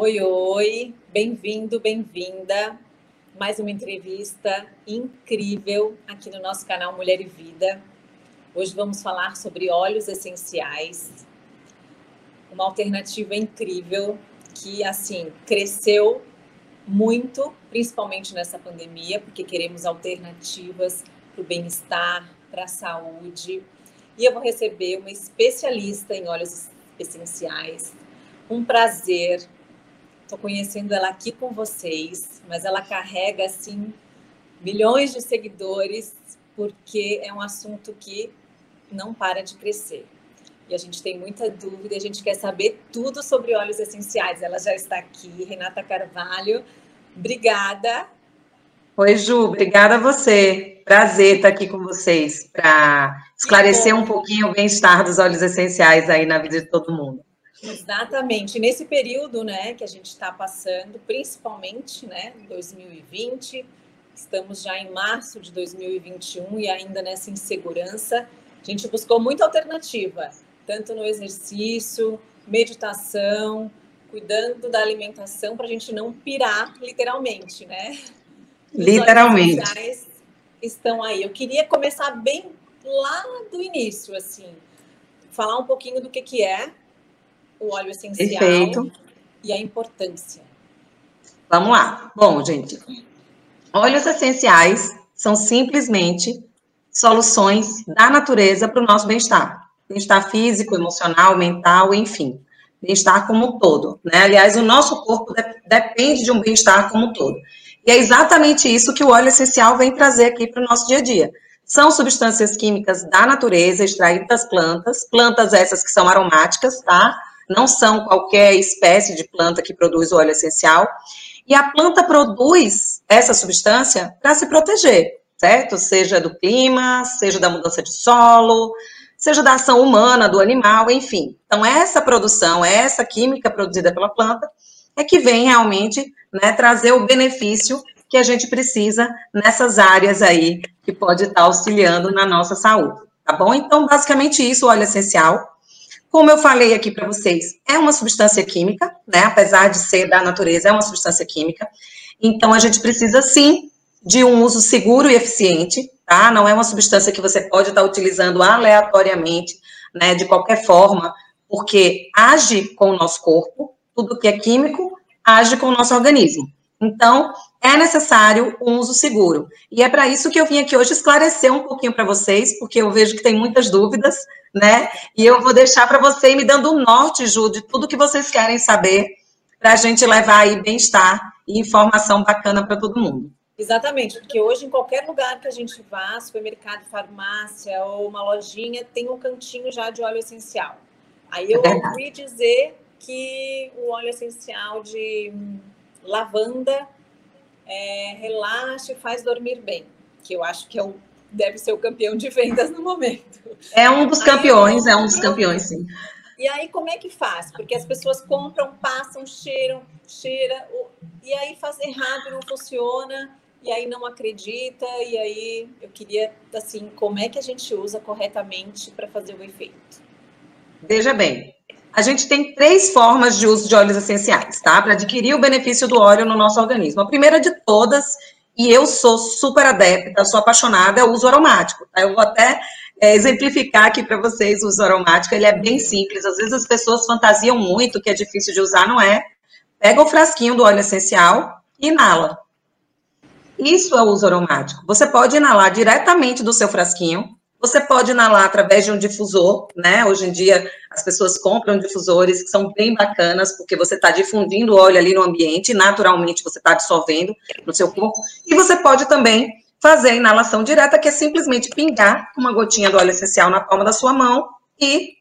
Oi, oi, bem-vindo, bem-vinda. Mais uma entrevista incrível aqui no nosso canal Mulher e Vida. Hoje vamos falar sobre óleos essenciais, uma alternativa incrível que, assim, cresceu muito, principalmente nessa pandemia, porque queremos alternativas para o bem-estar, para a saúde. E eu vou receber uma especialista em óleos essenciais. Um prazer Estou conhecendo ela aqui com vocês, mas ela carrega assim milhões de seguidores porque é um assunto que não para de crescer. E a gente tem muita dúvida, a gente quer saber tudo sobre óleos essenciais. Ela já está aqui, Renata Carvalho. Obrigada. Oi, Ju, obrigada a você. Prazer estar aqui com vocês para esclarecer um pouquinho o bem-estar dos óleos essenciais aí na vida de todo mundo. Exatamente. Nesse período, né, que a gente está passando, principalmente, né, 2020, estamos já em março de 2021 e ainda nessa insegurança, a gente buscou muita alternativa, tanto no exercício, meditação, cuidando da alimentação para a gente não pirar, literalmente, né? Literalmente. Estão aí. Eu queria começar bem lá do início, assim, falar um pouquinho do que, que é o óleo essencial Perfeito. e a importância. Vamos lá. Bom, gente, óleos essenciais são simplesmente soluções da natureza para o nosso bem-estar. Bem-estar físico, emocional, mental, enfim. Bem-estar como um todo. Né? Aliás, o nosso corpo de depende de um bem-estar como um todo. E é exatamente isso que o óleo essencial vem trazer aqui para o nosso dia a dia. São substâncias químicas da natureza, extraídas das plantas, plantas essas que são aromáticas, tá? Não são qualquer espécie de planta que produz óleo essencial. E a planta produz essa substância para se proteger, certo? Seja do clima, seja da mudança de solo, seja da ação humana, do animal, enfim. Então, essa produção, essa química produzida pela planta, é que vem realmente né, trazer o benefício que a gente precisa nessas áreas aí que pode estar auxiliando na nossa saúde, tá bom? Então, basicamente isso, o óleo essencial. Como eu falei aqui para vocês, é uma substância química, né? Apesar de ser da natureza, é uma substância química. Então, a gente precisa sim de um uso seguro e eficiente, tá? Não é uma substância que você pode estar utilizando aleatoriamente, né? De qualquer forma, porque age com o nosso corpo, tudo que é químico age com o nosso organismo. Então, é necessário um uso seguro. E é para isso que eu vim aqui hoje esclarecer um pouquinho para vocês, porque eu vejo que tem muitas dúvidas, né? E eu vou deixar para você me dando um norte, Ju, de tudo que vocês querem saber, para a gente levar aí bem-estar e informação bacana para todo mundo. Exatamente, porque hoje em qualquer lugar que a gente vá, supermercado, farmácia ou uma lojinha, tem um cantinho já de óleo essencial. Aí eu é ouvi dizer que o óleo essencial de lavanda é, relaxa e faz dormir bem, que eu acho que é o, deve ser o campeão de vendas no momento. É um dos campeões, aí, é um dos campeões, sim. E aí, como é que faz? Porque as pessoas compram, passam, cheiram, cheira, e aí faz errado, não funciona, e aí não acredita, e aí eu queria, assim, como é que a gente usa corretamente para fazer o efeito? Veja bem, a gente tem três formas de uso de óleos essenciais, tá? Para adquirir o benefício do óleo no nosso organismo. A primeira de todas, e eu sou super adepta, sou apaixonada, o uso aromático. Tá? Eu vou até é, exemplificar aqui para vocês o uso aromático. Ele é bem simples. Às vezes as pessoas fantasiam muito que é difícil de usar, não é? Pega o frasquinho do óleo essencial e inala. Isso é o uso aromático. Você pode inalar diretamente do seu frasquinho, você pode inalar através de um difusor, né? Hoje em dia as pessoas compram difusores que são bem bacanas, porque você está difundindo óleo ali no ambiente, naturalmente você está dissolvendo no seu corpo. E você pode também fazer a inalação direta, que é simplesmente pingar uma gotinha do óleo essencial na palma da sua mão e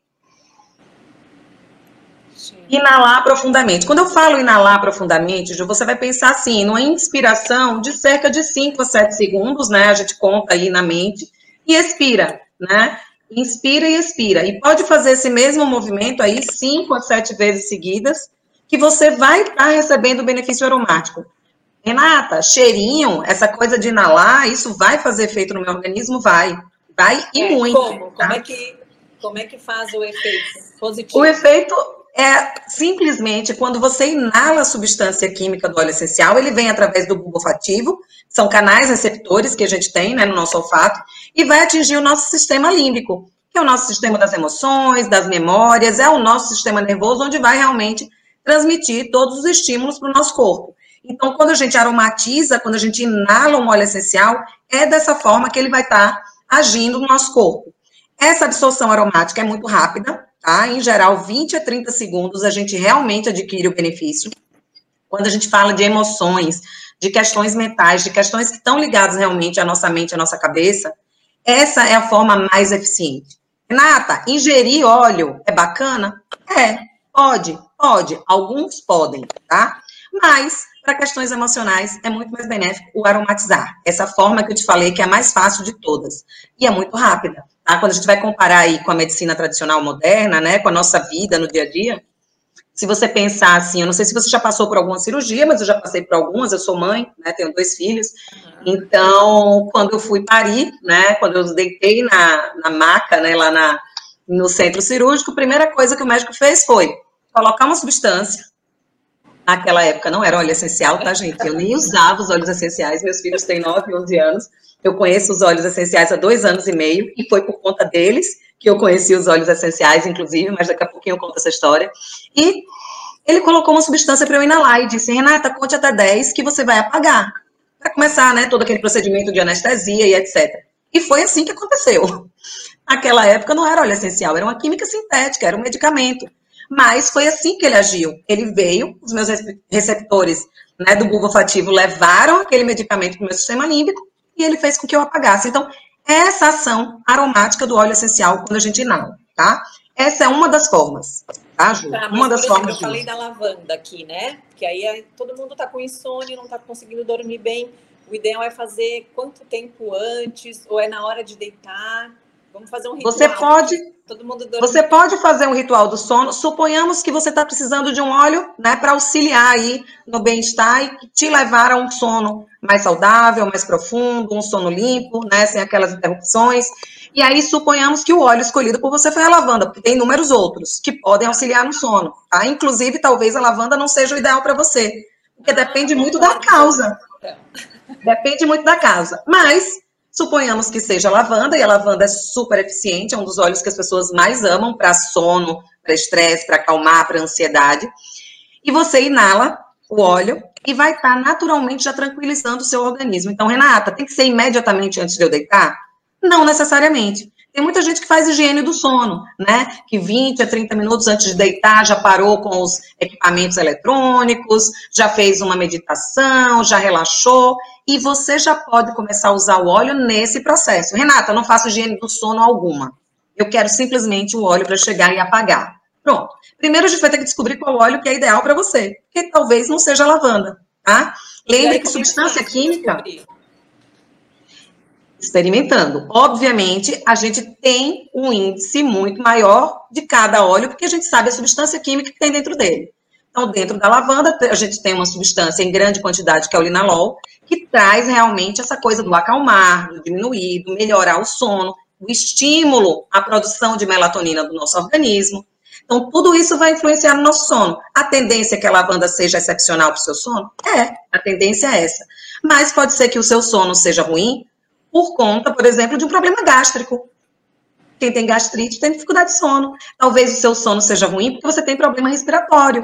inalar profundamente. Quando eu falo inalar profundamente, você vai pensar assim, numa inspiração de cerca de 5 a 7 segundos, né? A gente conta aí na mente e expira, né? Inspira e expira. E pode fazer esse mesmo movimento aí cinco a sete vezes seguidas, que você vai estar tá recebendo o benefício aromático. Renata, cheirinho, essa coisa de inalar, isso vai fazer efeito no meu organismo? Vai. Vai e é, muito. Como? Tá? Como, é que, como é que faz o efeito positivo? O efeito é simplesmente quando você inala a substância química do óleo essencial, ele vem através do bulbo olfativo, são canais receptores que a gente tem né, no nosso olfato, e vai atingir o nosso sistema límbico, que é o nosso sistema das emoções, das memórias, é o nosso sistema nervoso, onde vai realmente transmitir todos os estímulos para o nosso corpo. Então, quando a gente aromatiza, quando a gente inala um óleo essencial, é dessa forma que ele vai estar tá agindo no nosso corpo. Essa absorção aromática é muito rápida, tá? Em geral, 20 a 30 segundos a gente realmente adquire o benefício. Quando a gente fala de emoções, de questões mentais, de questões que estão ligadas realmente à nossa mente, à nossa cabeça, essa é a forma mais eficiente. Renata, ingerir óleo é bacana? É, pode, pode. Alguns podem, tá? Mas, para questões emocionais, é muito mais benéfico o aromatizar. Essa forma que eu te falei que é a mais fácil de todas. E é muito rápida. Tá? Quando a gente vai comparar aí com a medicina tradicional moderna, né, com a nossa vida no dia a dia, se você pensar assim, eu não sei se você já passou por alguma cirurgia, mas eu já passei por algumas, eu sou mãe, né, tenho dois filhos, então, quando eu fui parir, né, quando eu deitei na, na maca, né, lá na, no centro cirúrgico, a primeira coisa que o médico fez foi colocar uma substância, naquela época não era óleo essencial, tá, gente, eu nem usava os óleos essenciais, meus filhos têm 9, 11 anos, eu conheço os óleos essenciais há dois anos e meio, e foi por conta deles que eu conheci os óleos essenciais, inclusive, mas daqui a pouquinho eu conto essa história. E ele colocou uma substância para eu inalar e disse: Renata, conte até 10 que você vai apagar. Para começar, né, todo aquele procedimento de anestesia e etc. E foi assim que aconteceu. Naquela época não era óleo essencial, era uma química sintética, era um medicamento. Mas foi assim que ele agiu. Ele veio, os meus receptores né, do bulbo olfativo levaram aquele medicamento para o meu sistema límbico e ele fez com que eu apagasse. Então, essa ação aromática do óleo essencial quando a gente inala, tá? Essa é uma das formas, tá, Ju? Tá, uma das exemplo, formas. Eu falei da lavanda aqui, né? Que aí todo mundo tá com insônia, não tá conseguindo dormir bem. O ideal é fazer quanto tempo antes, ou é na hora de deitar? Vamos fazer um ritual. Você pode Todo mundo dorme. Você pode fazer um ritual do sono. Suponhamos que você está precisando de um óleo, né, para auxiliar aí no bem-estar e te levar a um sono mais saudável, mais profundo, um sono limpo, né, sem aquelas interrupções. E aí suponhamos que o óleo escolhido por você foi a lavanda, porque tem inúmeros outros que podem auxiliar no sono, tá? Inclusive, talvez a lavanda não seja o ideal para você, porque depende muito da causa. Depende muito da causa. Mas Suponhamos que seja lavanda, e a lavanda é super eficiente, é um dos óleos que as pessoas mais amam para sono, para estresse, para acalmar, para ansiedade. E você inala o óleo e vai estar tá naturalmente já tranquilizando o seu organismo. Então, Renata, tem que ser imediatamente antes de eu deitar? Não necessariamente. Tem muita gente que faz higiene do sono, né? Que 20 a 30 minutos antes de deitar já parou com os equipamentos eletrônicos, já fez uma meditação, já relaxou, e você já pode começar a usar o óleo nesse processo. Renata, eu não faço higiene do sono alguma. Eu quero simplesmente o óleo para chegar e apagar. Pronto. Primeiro a gente vai ter que descobrir qual óleo que é ideal para você, porque talvez não seja lavanda, tá? Lembre que substância química. Descobrir? Experimentando. Obviamente, a gente tem um índice muito maior de cada óleo, porque a gente sabe a substância química que tem dentro dele. Então, dentro da lavanda, a gente tem uma substância em grande quantidade, que é o linalol, que traz realmente essa coisa do acalmar, do diminuir, do melhorar o sono, o estímulo à produção de melatonina do nosso organismo. Então, tudo isso vai influenciar no nosso sono. A tendência é que a lavanda seja excepcional para o seu sono? É, a tendência é essa. Mas pode ser que o seu sono seja ruim por conta, por exemplo, de um problema gástrico. Quem tem gastrite tem dificuldade de sono. Talvez o seu sono seja ruim porque você tem problema respiratório,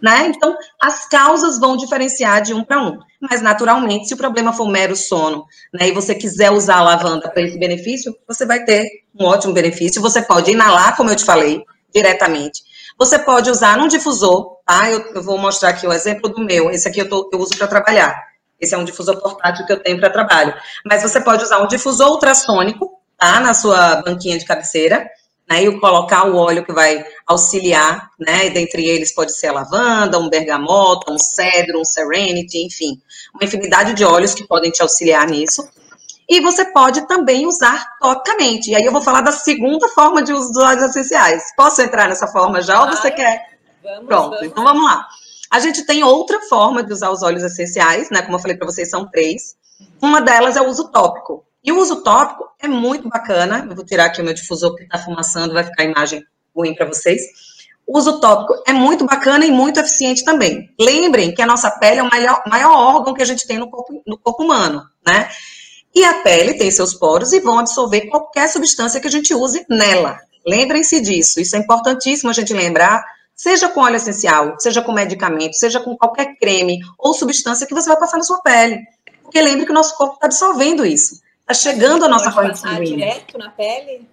né? Então, as causas vão diferenciar de um para um. Mas, naturalmente, se o problema for mero sono, né, e você quiser usar a lavanda para esse benefício, você vai ter um ótimo benefício. Você pode inalar, como eu te falei, diretamente. Você pode usar num difusor, tá? Eu, eu vou mostrar aqui o exemplo do meu. Esse aqui eu, tô, eu uso para trabalhar. Esse é um difusor portátil que eu tenho para trabalho. Mas você pode usar um difusor ultrassônico, tá? Na sua banquinha de cabeceira, né? E colocar o óleo que vai auxiliar, né? E dentre eles pode ser a lavanda, um bergamota, um cedro, um serenity, enfim. Uma infinidade de óleos que podem te auxiliar nisso. E você pode também usar topicamente. E aí eu vou falar da segunda forma de uso dos óleos essenciais. Posso entrar nessa forma já ou você quer? Vamos, Pronto, vamos. então vamos lá. A gente tem outra forma de usar os óleos essenciais, né? Como eu falei para vocês, são três. Uma delas é o uso tópico. E o uso tópico é muito bacana. Eu vou tirar aqui o meu difusor que está fumaçando, vai ficar a imagem ruim para vocês. O uso tópico é muito bacana e muito eficiente também. Lembrem que a nossa pele é o maior, maior órgão que a gente tem no corpo, no corpo humano, né? E a pele tem seus poros e vão absorver qualquer substância que a gente use nela. Lembrem-se disso, isso é importantíssimo a gente lembrar, seja com óleo essencial, seja com medicamento, seja com qualquer creme ou substância que você vai passar na sua pele. Porque lembre que o nosso corpo está absorvendo isso. Está chegando a nossa corrente sanguínea. direto na pele?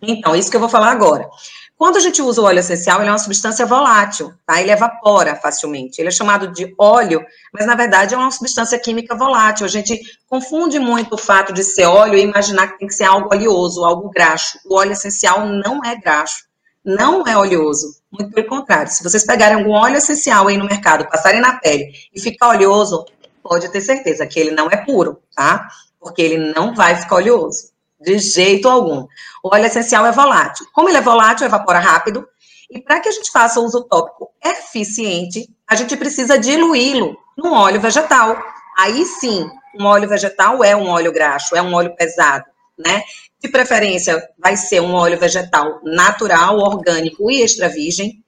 Então, isso que eu vou falar agora. Quando a gente usa o óleo essencial, ele é uma substância volátil, tá? Ele evapora facilmente. Ele é chamado de óleo, mas na verdade é uma substância química volátil. A gente confunde muito o fato de ser óleo e imaginar que tem que ser algo oleoso, algo graxo. O óleo essencial não é graxo, não é oleoso. Muito pelo contrário. Se vocês pegarem algum óleo essencial aí no mercado, passarem na pele e ficar oleoso, pode ter certeza que ele não é puro, tá? Porque ele não vai ficar oleoso. De jeito algum. O óleo essencial é volátil. Como ele é volátil, evapora rápido. E para que a gente faça o uso tópico eficiente, a gente precisa diluí-lo num óleo vegetal. Aí sim, um óleo vegetal é um óleo graxo, é um óleo pesado, né? De preferência, vai ser um óleo vegetal natural, orgânico e extra virgem.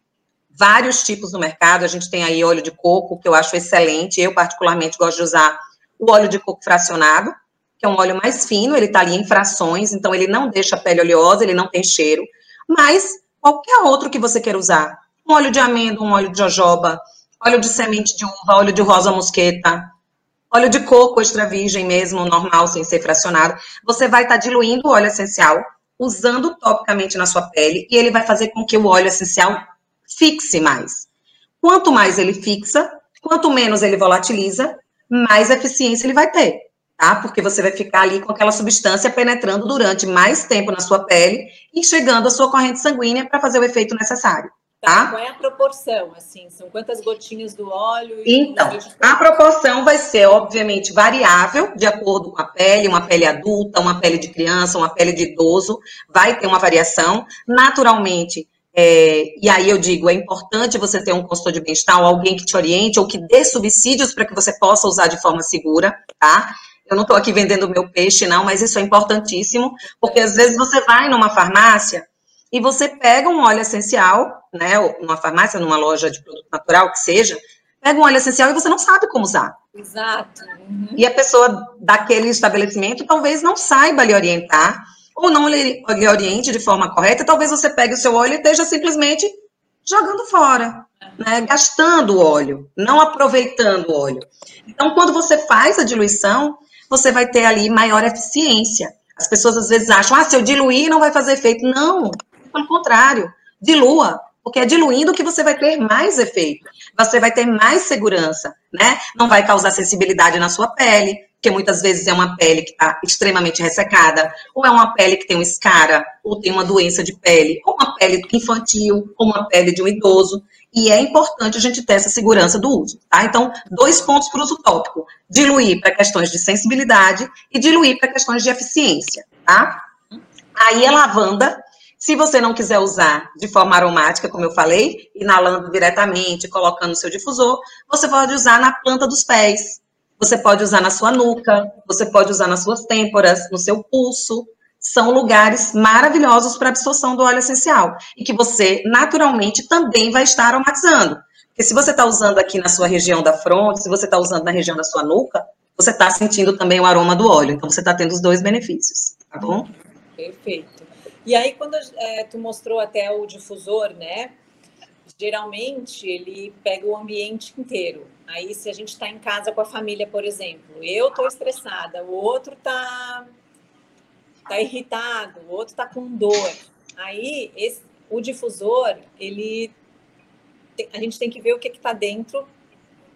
Vários tipos no mercado. A gente tem aí óleo de coco, que eu acho excelente. Eu, particularmente, gosto de usar o óleo de coco fracionado, que é um óleo mais fino, ele está ali em frações, então ele não deixa a pele oleosa, ele não tem cheiro, mas qualquer outro que você queira usar, um óleo de amêndoa, um óleo de jojoba, óleo de semente de uva, óleo de rosa mosqueta, óleo de coco extra virgem mesmo, normal, sem ser fracionado, você vai estar tá diluindo o óleo essencial, usando topicamente na sua pele, e ele vai fazer com que o óleo essencial fixe mais. Quanto mais ele fixa, quanto menos ele volatiliza, mais eficiência ele vai ter tá? Porque você vai ficar ali com aquela substância penetrando durante mais tempo na sua pele e chegando à sua corrente sanguínea para fazer o efeito necessário. Tá? Qual é a proporção, assim? São quantas gotinhas do óleo? então, a proporção vai ser, obviamente, variável, de acordo com a pele, uma pele adulta, uma pele de criança, uma pele de idoso, vai ter uma variação. Naturalmente, é, e aí eu digo, é importante você ter um consultor de bem-estar, alguém que te oriente, ou que dê subsídios para que você possa usar de forma segura, tá? Eu não estou aqui vendendo meu peixe, não, mas isso é importantíssimo, porque às vezes você vai numa farmácia e você pega um óleo essencial, né, numa farmácia, numa loja de produto natural, que seja, pega um óleo essencial e você não sabe como usar. Exato. Uhum. E a pessoa daquele estabelecimento talvez não saiba lhe orientar, ou não lhe, lhe oriente de forma correta, talvez você pegue o seu óleo e esteja simplesmente jogando fora, né, gastando o óleo, não aproveitando o óleo. Então, quando você faz a diluição, você vai ter ali maior eficiência. As pessoas às vezes acham, ah, se eu diluir não vai fazer efeito. Não, pelo contrário, dilua, porque é diluindo que você vai ter mais efeito. Você vai ter mais segurança, né? Não vai causar sensibilidade na sua pele, porque muitas vezes é uma pele que está extremamente ressecada, ou é uma pele que tem um escara, ou tem uma doença de pele, ou uma pele infantil, ou uma pele de um idoso. E é importante a gente ter essa segurança do uso, tá? Então, dois pontos para o uso tópico: diluir para questões de sensibilidade e diluir para questões de eficiência, tá? Aí a lavanda, se você não quiser usar de forma aromática, como eu falei, inalando diretamente, colocando no seu difusor, você pode usar na planta dos pés, você pode usar na sua nuca, você pode usar nas suas têmporas, no seu pulso, são lugares maravilhosos para absorção do óleo essencial e que você naturalmente também vai estar aromatizando. Porque se você está usando aqui na sua região da fronte, se você está usando na região da sua nuca, você está sentindo também o aroma do óleo. Então você está tendo os dois benefícios, tá bom? Perfeito. E aí, quando é, tu mostrou até o difusor, né? Geralmente ele pega o ambiente inteiro. Aí, se a gente está em casa com a família, por exemplo, eu estou estressada, o outro está tá irritado, o outro tá com dor. Aí, esse, o difusor, ele a gente tem que ver o que está dentro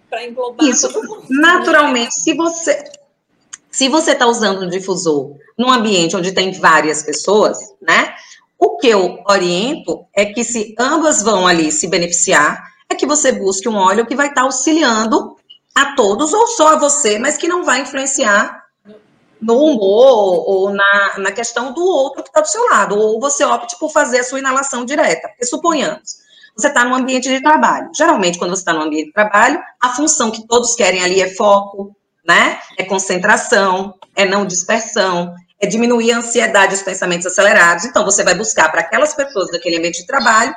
para englobar Isso, naturalmente, se você se você está usando um difusor num ambiente onde tem várias pessoas, né? O que eu oriento é que se ambas vão ali se beneficiar, é que você busque um óleo que vai estar tá auxiliando a todos ou só a você, mas que não vai influenciar no humor ou na, na questão do outro que está do seu lado, ou você opte por fazer a sua inalação direta. Porque suponhamos, você está no ambiente de trabalho. Geralmente, quando você está no ambiente de trabalho, a função que todos querem ali é foco, né? É concentração, é não dispersão, é diminuir a ansiedade e os pensamentos acelerados. Então, você vai buscar para aquelas pessoas daquele ambiente de trabalho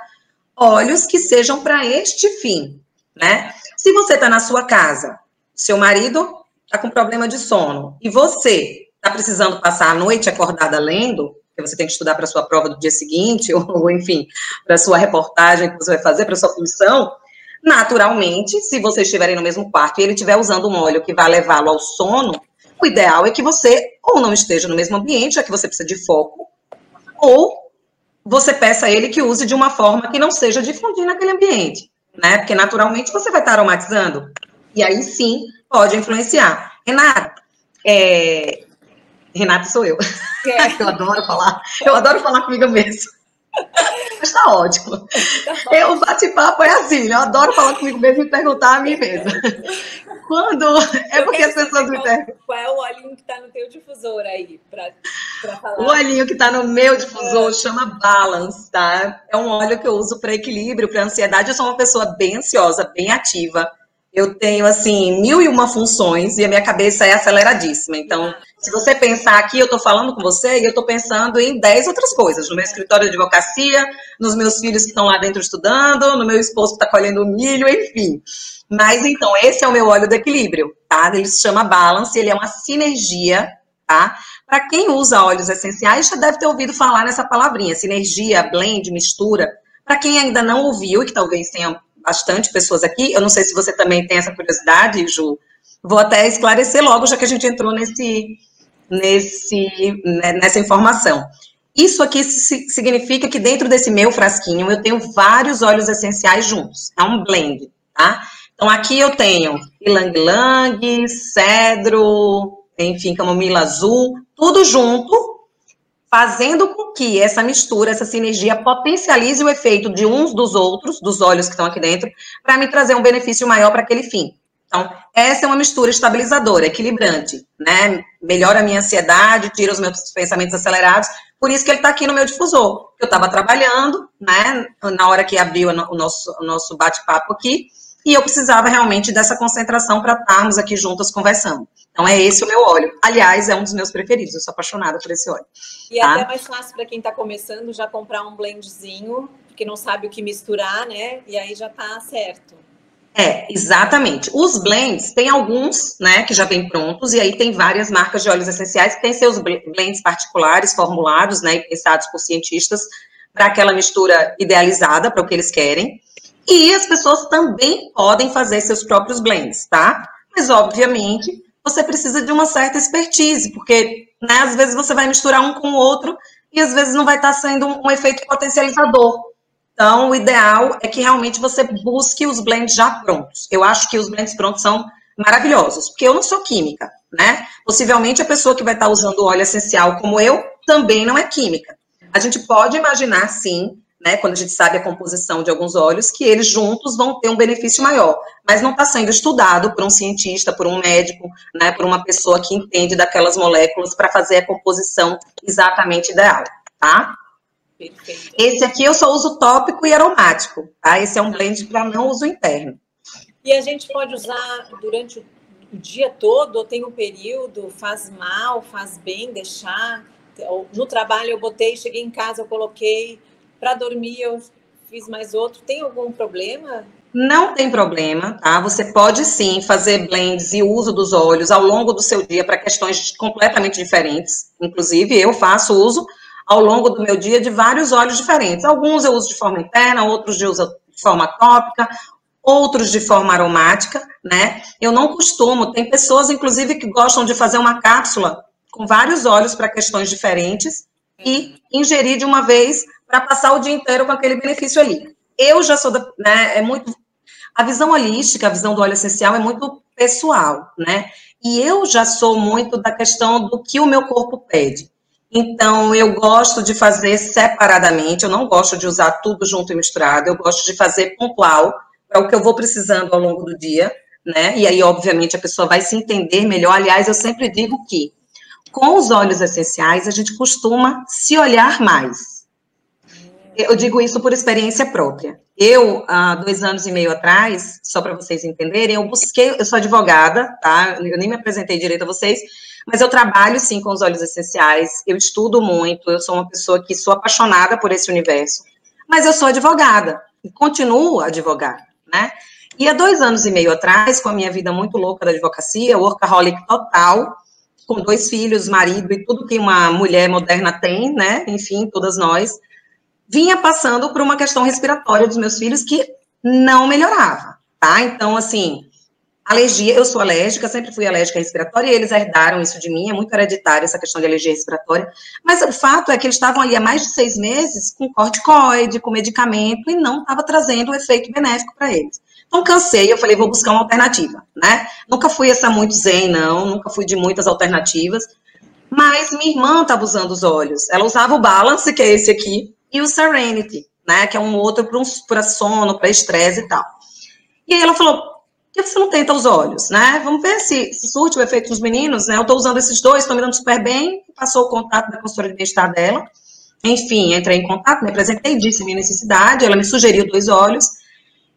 óleos que sejam para este fim, né? Se você está na sua casa, seu marido está com problema de sono e você está precisando passar a noite acordada lendo, porque você tem que estudar para sua prova do dia seguinte, ou, ou enfim, para sua reportagem que você vai fazer, para sua função, naturalmente, se vocês estiverem no mesmo quarto e ele estiver usando um óleo que vai levá-lo ao sono, o ideal é que você ou não esteja no mesmo ambiente, já que você precisa de foco, ou você peça a ele que use de uma forma que não seja difundir naquele ambiente, né? Porque naturalmente você vai estar aromatizando. E aí sim pode influenciar. Renata, é... Renata sou eu. É. eu adoro falar, eu adoro falar comigo mesmo. Mas tá ótimo. Tá eu, o bate-papo é assim, eu adoro falar comigo mesmo e perguntar a mim mesma. Quando. É porque as pessoas me perguntam. Qual é o olhinho que tá no teu difusor aí, pra, pra falar? O olhinho que tá no meu difusor é. chama Balance, tá? É um óleo que eu uso para equilíbrio, para ansiedade. Eu sou uma pessoa bem ansiosa, bem ativa. Eu tenho, assim, mil e uma funções e a minha cabeça é aceleradíssima. Então, se você pensar aqui, eu estou falando com você e eu estou pensando em dez outras coisas. No meu escritório de advocacia, nos meus filhos que estão lá dentro estudando, no meu esposo que está colhendo milho, enfim. Mas, então, esse é o meu óleo do equilíbrio, tá? Ele se chama Balance, ele é uma sinergia, tá? Para quem usa óleos essenciais, já deve ter ouvido falar nessa palavrinha, sinergia, blend, mistura. Para quem ainda não ouviu e que talvez tenha bastante pessoas aqui. Eu não sei se você também tem essa curiosidade, Ju. Vou até esclarecer logo, já que a gente entrou nesse, nesse, né, nessa informação. Isso aqui significa que dentro desse meu frasquinho eu tenho vários óleos essenciais juntos. É um blend, tá? Então aqui eu tenho ilang-lang, cedro, enfim, camomila azul, tudo junto fazendo com que essa mistura, essa sinergia potencialize o efeito de uns dos outros, dos óleos que estão aqui dentro, para me trazer um benefício maior para aquele fim. Então, essa é uma mistura estabilizadora, equilibrante, né? Melhora a minha ansiedade, tira os meus pensamentos acelerados. Por isso que ele está aqui no meu difusor. Eu estava trabalhando, né? Na hora que abriu o nosso, o nosso bate-papo aqui, e eu precisava realmente dessa concentração para estarmos aqui juntas conversando. Então é esse o meu óleo. Aliás, é um dos meus preferidos, eu sou apaixonada por esse óleo. E tá? até mais fácil para quem está começando já comprar um blendzinho, porque não sabe o que misturar, né? E aí já está certo. É, exatamente. Os blends, tem alguns, né, que já vêm prontos, e aí tem várias marcas de óleos essenciais que têm seus blends particulares, formulados, né, e pensados por cientistas para aquela mistura idealizada, para o que eles querem. E as pessoas também podem fazer seus próprios blends, tá? Mas, obviamente, você precisa de uma certa expertise, porque, né, às vezes você vai misturar um com o outro e às vezes não vai estar sendo um, um efeito potencializador. Então, o ideal é que realmente você busque os blends já prontos. Eu acho que os blends prontos são maravilhosos, porque eu não sou química, né? Possivelmente a pessoa que vai estar usando óleo essencial como eu também não é química. A gente pode imaginar, sim, né, quando a gente sabe a composição de alguns óleos, que eles juntos vão ter um benefício maior. Mas não está sendo estudado por um cientista, por um médico, né, por uma pessoa que entende daquelas moléculas para fazer a composição exatamente ideal, tá? Perfeito. Esse aqui eu só uso tópico e aromático, tá? Esse é um blend para não uso interno. E a gente pode usar durante o dia todo, ou tem um período, faz mal, faz bem deixar? No trabalho eu botei, cheguei em casa, eu coloquei, para dormir eu fiz mais outro. Tem algum problema? Não tem problema, tá? Você pode sim fazer blends e uso dos óleos ao longo do seu dia para questões completamente diferentes. Inclusive, eu faço uso ao longo do meu dia de vários óleos diferentes. Alguns eu uso de forma interna, outros eu uso de forma tópica, outros de forma aromática, né? Eu não costumo, tem pessoas, inclusive, que gostam de fazer uma cápsula com vários óleos para questões diferentes e ingerir de uma vez para passar o dia inteiro com aquele benefício ali. Eu já sou, da, né, é muito, a visão holística, a visão do óleo essencial é muito pessoal, né, e eu já sou muito da questão do que o meu corpo pede. Então, eu gosto de fazer separadamente, eu não gosto de usar tudo junto e misturado, eu gosto de fazer pontual, é o que eu vou precisando ao longo do dia, né? E aí, obviamente, a pessoa vai se entender melhor. Aliás, eu sempre digo que com os óleos essenciais, a gente costuma se olhar mais. Eu digo isso por experiência própria. Eu, há dois anos e meio atrás, só para vocês entenderem, eu busquei, eu sou advogada, tá? Eu nem me apresentei direito a vocês, mas eu trabalho sim com os óleos essenciais, eu estudo muito, eu sou uma pessoa que sou apaixonada por esse universo, mas eu sou advogada. e continuo a advogar, né? E há dois anos e meio atrás, com a minha vida muito louca da advocacia, workaholic total, com dois filhos, marido e tudo que uma mulher moderna tem, né? Enfim, todas nós, vinha passando por uma questão respiratória dos meus filhos que não melhorava, tá? Então, assim, alergia, eu sou alérgica, sempre fui alérgica respiratória, e eles herdaram isso de mim, é muito hereditário essa questão de alergia respiratória, mas o fato é que eles estavam ali há mais de seis meses com corticoide, com medicamento, e não estava trazendo o efeito benéfico para eles. Então, cansei, eu falei, vou buscar uma alternativa, né? Nunca fui essa muito zen, não, nunca fui de muitas alternativas, mas minha irmã estava usando os olhos, ela usava o Balance, que é esse aqui, e o Serenity, né, que é um outro para sono, para estresse e tal. E aí ela falou, por que você não tenta os olhos, né? Vamos ver se, se surte o efeito nos meninos, né? Eu estou usando esses dois, estão me dando super bem, passou o contato da consultora de bem-estar dela. Enfim, entrei em contato, me apresentei, disse minha necessidade, ela me sugeriu dois olhos,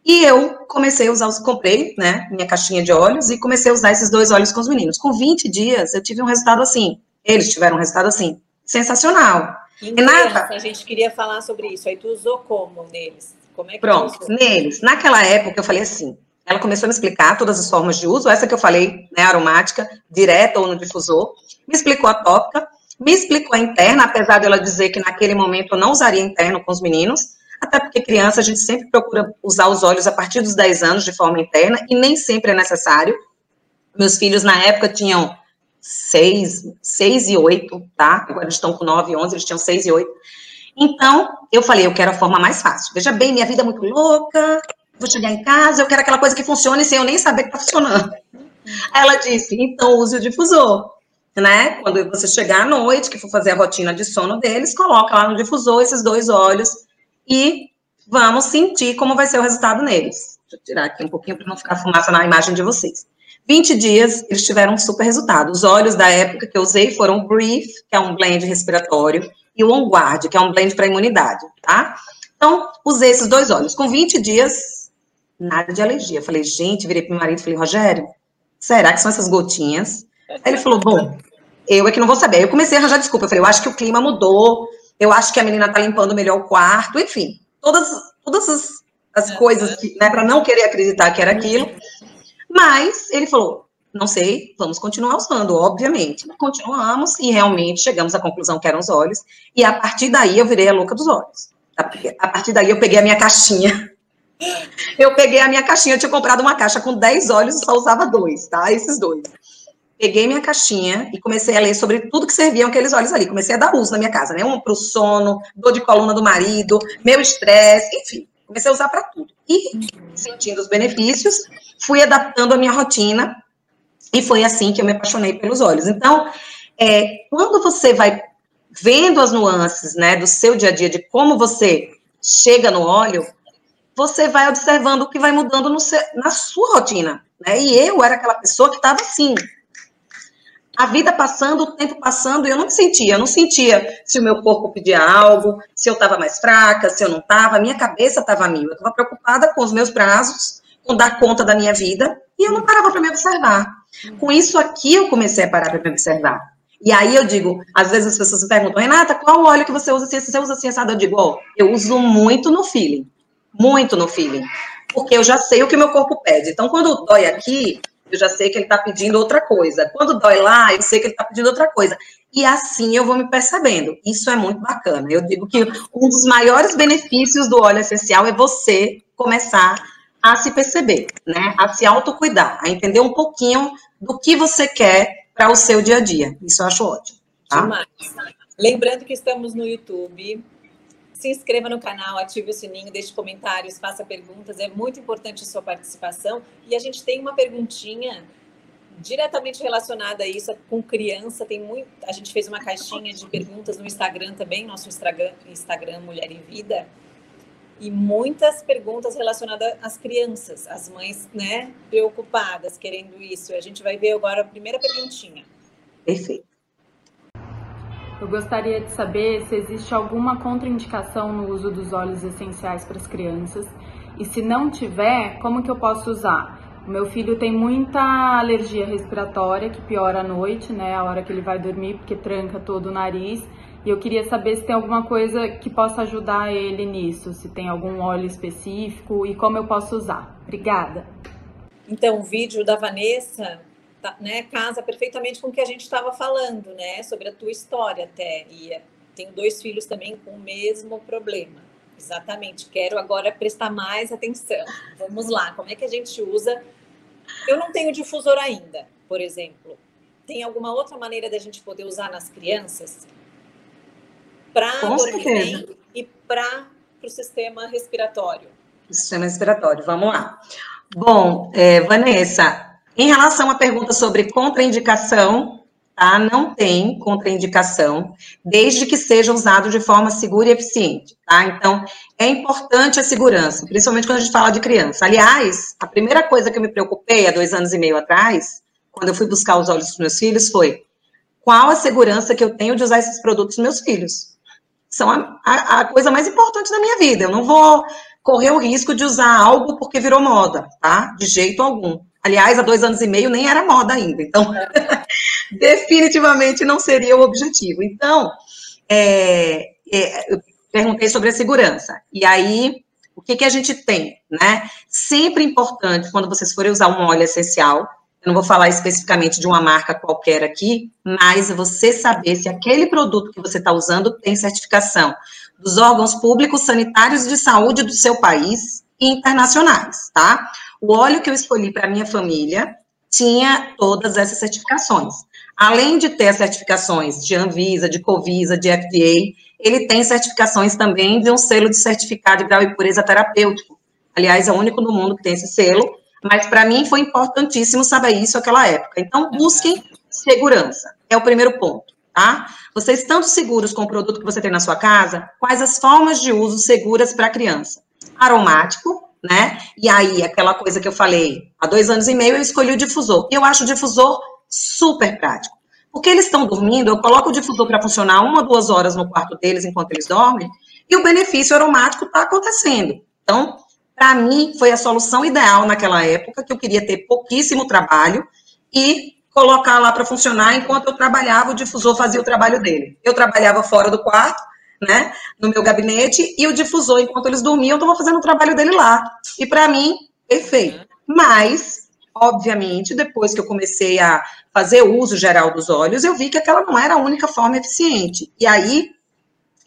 e eu comecei a usar, os, comprei, né, minha caixinha de olhos, e comecei a usar esses dois olhos com os meninos. Com 20 dias, eu tive um resultado assim, eles tiveram um resultado assim, sensacional. Renata, a gente queria falar sobre isso. Aí tu usou como neles? Como é que Pronto, neles. Naquela época eu falei assim. Ela começou a me explicar todas as formas de uso, essa que eu falei, né, aromática, direta ou no difusor. Me explicou a tópica, me explicou a interna, apesar dela dizer que naquele momento eu não usaria interno com os meninos, até porque criança a gente sempre procura usar os olhos a partir dos 10 anos de forma interna e nem sempre é necessário. Meus filhos na época tinham seis, seis e oito, tá? Agora eles estão com nove e onze, eles tinham seis e oito. Então, eu falei, eu quero a forma mais fácil. Veja bem, minha vida é muito louca, vou chegar em casa, eu quero aquela coisa que funcione sem eu nem saber que tá funcionando. Ela disse, então use o difusor, né? Quando você chegar à noite, que for fazer a rotina de sono deles, coloca lá no difusor esses dois olhos e vamos sentir como vai ser o resultado neles. Deixa eu tirar aqui um pouquinho para não ficar fumaça na imagem de vocês. 20 dias, eles tiveram um super resultado. Os óleos da época que eu usei foram o Brief, que é um blend respiratório, e o On Guard, que é um blend para imunidade, tá? Então, usei esses dois óleos. Com 20 dias, nada de alergia. Falei, gente, virei para meu marido e falei, Rogério, será que são essas gotinhas? Aí ele falou, bom, eu é que não vou saber. Aí eu comecei a arranjar desculpa. Eu falei, eu acho que o clima mudou, eu acho que a menina tá limpando melhor o quarto, enfim, todas, todas as, as coisas, né, para não querer acreditar que era aquilo. Mas ele falou: não sei, vamos continuar usando, obviamente. Continuamos e realmente chegamos à conclusão que eram os olhos. E a partir daí eu virei a louca dos olhos. A partir daí eu peguei a minha caixinha. Eu peguei a minha caixinha, eu tinha comprado uma caixa com 10 olhos e só usava dois, tá? Esses dois. Peguei minha caixinha e comecei a ler sobre tudo que serviam aqueles olhos ali. Comecei a dar uso na minha casa, né? Um para o sono, dor de coluna do marido, meu estresse, enfim. Comecei a usar para tudo. E, sentindo os benefícios, fui adaptando a minha rotina e foi assim que eu me apaixonei pelos olhos. Então, é, quando você vai vendo as nuances, né, do seu dia a dia, de como você chega no óleo, você vai observando o que vai mudando seu, na sua rotina, né? E eu era aquela pessoa que estava assim, a vida passando, o tempo passando, eu não sentia, eu não sentia se o meu corpo pedia algo, se eu estava mais fraca, se eu não estava, a minha cabeça estava mil, eu estava preocupada com os meus prazos, dar conta da minha vida, e eu não parava para me observar. Com isso aqui, eu comecei a parar para me observar. E aí eu digo, às vezes as pessoas me perguntam, Renata, qual óleo que você usa assim? Você usa assim, assado? Eu digo, ó, oh, eu uso muito no feeling, muito no feeling, porque eu já sei o que meu corpo pede. Então, quando dói aqui, eu já sei que ele está pedindo outra coisa. Quando dói lá, eu sei que ele está pedindo outra coisa. E assim eu vou me percebendo. Isso é muito bacana. Eu digo que um dos maiores benefícios do óleo essencial é você começar a se perceber, né? A se autocuidar, a entender um pouquinho do que você quer para o seu dia a dia. Isso eu acho ótimo. Tá? Lembrando que estamos no YouTube, se inscreva no canal, ative o sininho, deixe comentários, faça perguntas. É muito importante a sua participação. E a gente tem uma perguntinha diretamente relacionada a isso com criança. Tem muito. A gente fez uma caixinha de perguntas no Instagram também, nosso Instagram, Instagram Mulher e Vida. E muitas perguntas relacionadas às crianças, as mães, né, preocupadas, querendo isso. A gente vai ver agora a primeira perguntinha. Perfeito. Eu gostaria de saber se existe alguma contraindicação no uso dos óleos essenciais para as crianças e se não tiver, como que eu posso usar? O meu filho tem muita alergia respiratória que piora à noite, né, a hora que ele vai dormir, porque tranca todo o nariz E eu queria saber se tem alguma coisa que possa ajudar ele nisso, se tem algum óleo específico e como eu posso usar. Obrigada. Então, o vídeo da Vanessa tá, né, casa perfeitamente com o que a gente estava falando, né? Sobre a tua história até. E é, tenho dois filhos também com o mesmo problema. Exatamente. Quero agora prestar mais atenção. Vamos lá. Como é que a gente usa? Eu não tenho difusor ainda, por exemplo. Tem alguma outra maneira da gente poder usar nas crianças? Para dormir e para o sistema respiratório. Sistema respiratório, vamos lá. Bom, é, Vanessa, em relação à pergunta sobre contraindicação, tá? Não tem contraindicação, desde que seja usado de forma segura e eficiente, tá? Então, é importante a segurança, principalmente quando a gente fala de criança. Aliás, a primeira coisa que eu me preocupei há dois anos e meio atrás, quando eu fui buscar os olhos dos meus filhos, foi qual a segurança que eu tenho de usar esses produtos nos meus filhos? São a, a, a, coisa mais importante da minha vida. Eu não vou correr o risco de usar algo porque virou moda, tá? De jeito algum. Aliás, há dois anos e meio nem era moda ainda. Então, definitivamente não seria o objetivo. Então, é, é, eu perguntei sobre a segurança. E aí, o que, que a gente tem, né? Sempre importante, quando vocês forem usar um óleo essencial, eu não vou falar especificamente de uma marca qualquer aqui, mas você saber se aquele produto que você está usando tem certificação dos órgãos públicos sanitários de saúde do seu país e internacionais, tá? O óleo que eu escolhi para minha família tinha todas essas certificações. Além de ter as certificações de Anvisa, de Covisa, de FDA, ele tem certificações também de um selo de certificado de grau e pureza terapêutico. Aliás, é o único no mundo que tem esse selo, mas para mim foi importantíssimo saber isso naquela época. Então, busquem segurança. É o primeiro ponto, tá? Vocês estando seguros com o produto que você tem na sua casa, quais as formas de uso seguras para a criança? Aromático, né? E aí, aquela coisa que eu falei, há dois anos e meio eu escolhi o difusor. E eu acho o difusor super prático. Porque eles estão dormindo, eu coloco o difusor para funcionar uma, duas horas no quarto deles enquanto eles dormem, e o benefício aromático está acontecendo. Então, para mim, foi a solução ideal naquela época, que eu queria ter pouquíssimo trabalho e colocar lá para funcionar enquanto eu trabalhava, o difusor fazia o trabalho dele. Eu trabalhava fora do quarto, né, no meu gabinete, e o difusor, enquanto eles dormiam, eu estava fazendo o trabalho dele lá. E para mim, perfeito. Mas, obviamente, depois que eu comecei a fazer uso geral dos olhos, eu vi que aquela não era a única forma eficiente. E aí,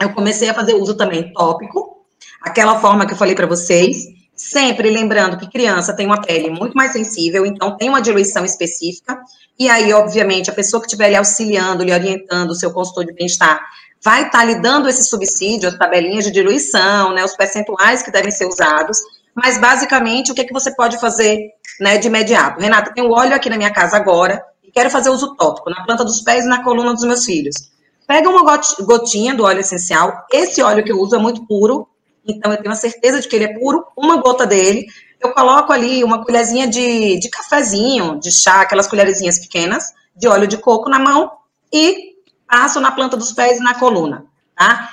eu comecei a fazer uso também tópico, aquela forma que eu falei para vocês, Sempre lembrando que criança tem uma pele muito mais sensível, então tem uma diluição específica. E aí, obviamente, a pessoa que estiver lhe auxiliando, lhe orientando, o seu consultor de bem-estar, vai estar tá lhe dando esse subsídio, as tabelinhas de diluição, né, os percentuais que devem ser usados. Mas, basicamente, o que, é que você pode fazer né, de imediato? Renata, tem um óleo aqui na minha casa agora e quero fazer uso tópico na planta dos pés e na coluna dos meus filhos. Pega uma gotinha do óleo essencial. Esse óleo que eu uso é muito puro, então eu tenho a certeza de que ele é puro, uma gota dele, eu coloco ali uma colherzinha de, de cafezinho, de chá, aquelas colherzinhas pequenas, de óleo de coco na mão e passo na planta dos pés e na coluna, tá?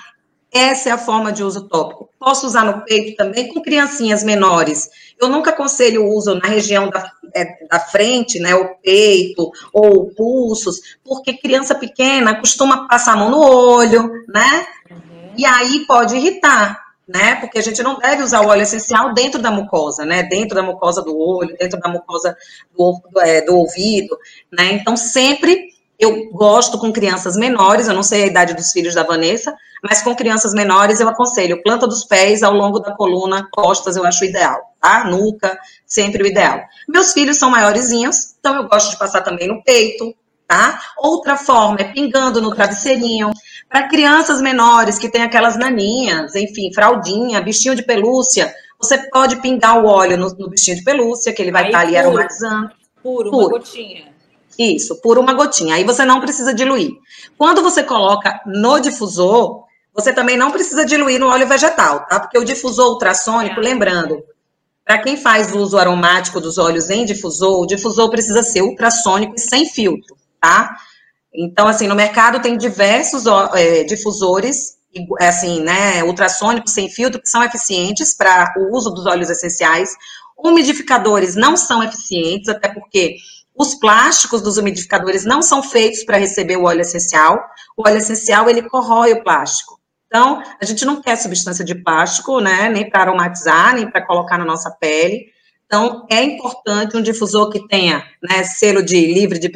Essa é a forma de uso tópico. Posso usar no peito também com criancinhas menores. Eu nunca aconselho o uso na região da, é, da frente, né, o peito ou pulsos, porque criança pequena costuma passar a mão no olho, né? Uhum. E aí pode irritar né? Porque a gente não deve usar o óleo essencial dentro da mucosa, né? Dentro da mucosa do olho, dentro da mucosa do, é, do ouvido, né? Então, sempre eu gosto com crianças menores, eu não sei a idade dos filhos da Vanessa, mas com crianças menores eu aconselho planta dos pés ao longo da coluna, costas, eu acho ideal, tá? Nuca, sempre o ideal. Meus filhos são maiorzinhos, então eu gosto de passar também no peito, tá? Outra forma é pingando no travesseirinho. Para crianças menores que têm aquelas naninhas, enfim, fraldinha, bichinho de pelúcia, você pode pingar o óleo no, no bichinho de pelúcia, que ele vai estar tá ali puro, aromatizando. Puro, puro, uma gotinha. Isso, por uma gotinha. Aí você não precisa diluir. Quando você coloca no difusor, você também não precisa diluir no óleo vegetal, tá? Porque o difusor ultrassônico, é. lembrando, para quem faz uso aromático dos óleos em difusor, o difusor precisa ser ultrassônico e sem filtro, tá? Então, assim, no mercado tem diversos é, difusores, assim, né, ultrassônicos sem filtro, que são eficientes para o uso dos óleos essenciais. Umidificadores não são eficientes, até porque Os plásticos dos umidificadores não são feitos para receber o óleo essencial. O óleo essencial, ele corrói o plástico. Então, a gente não quer substância de plástico, né, nem para aromatizar, nem para colocar na nossa pele. Então, é importante um difusor que tenha, né, selo de livre de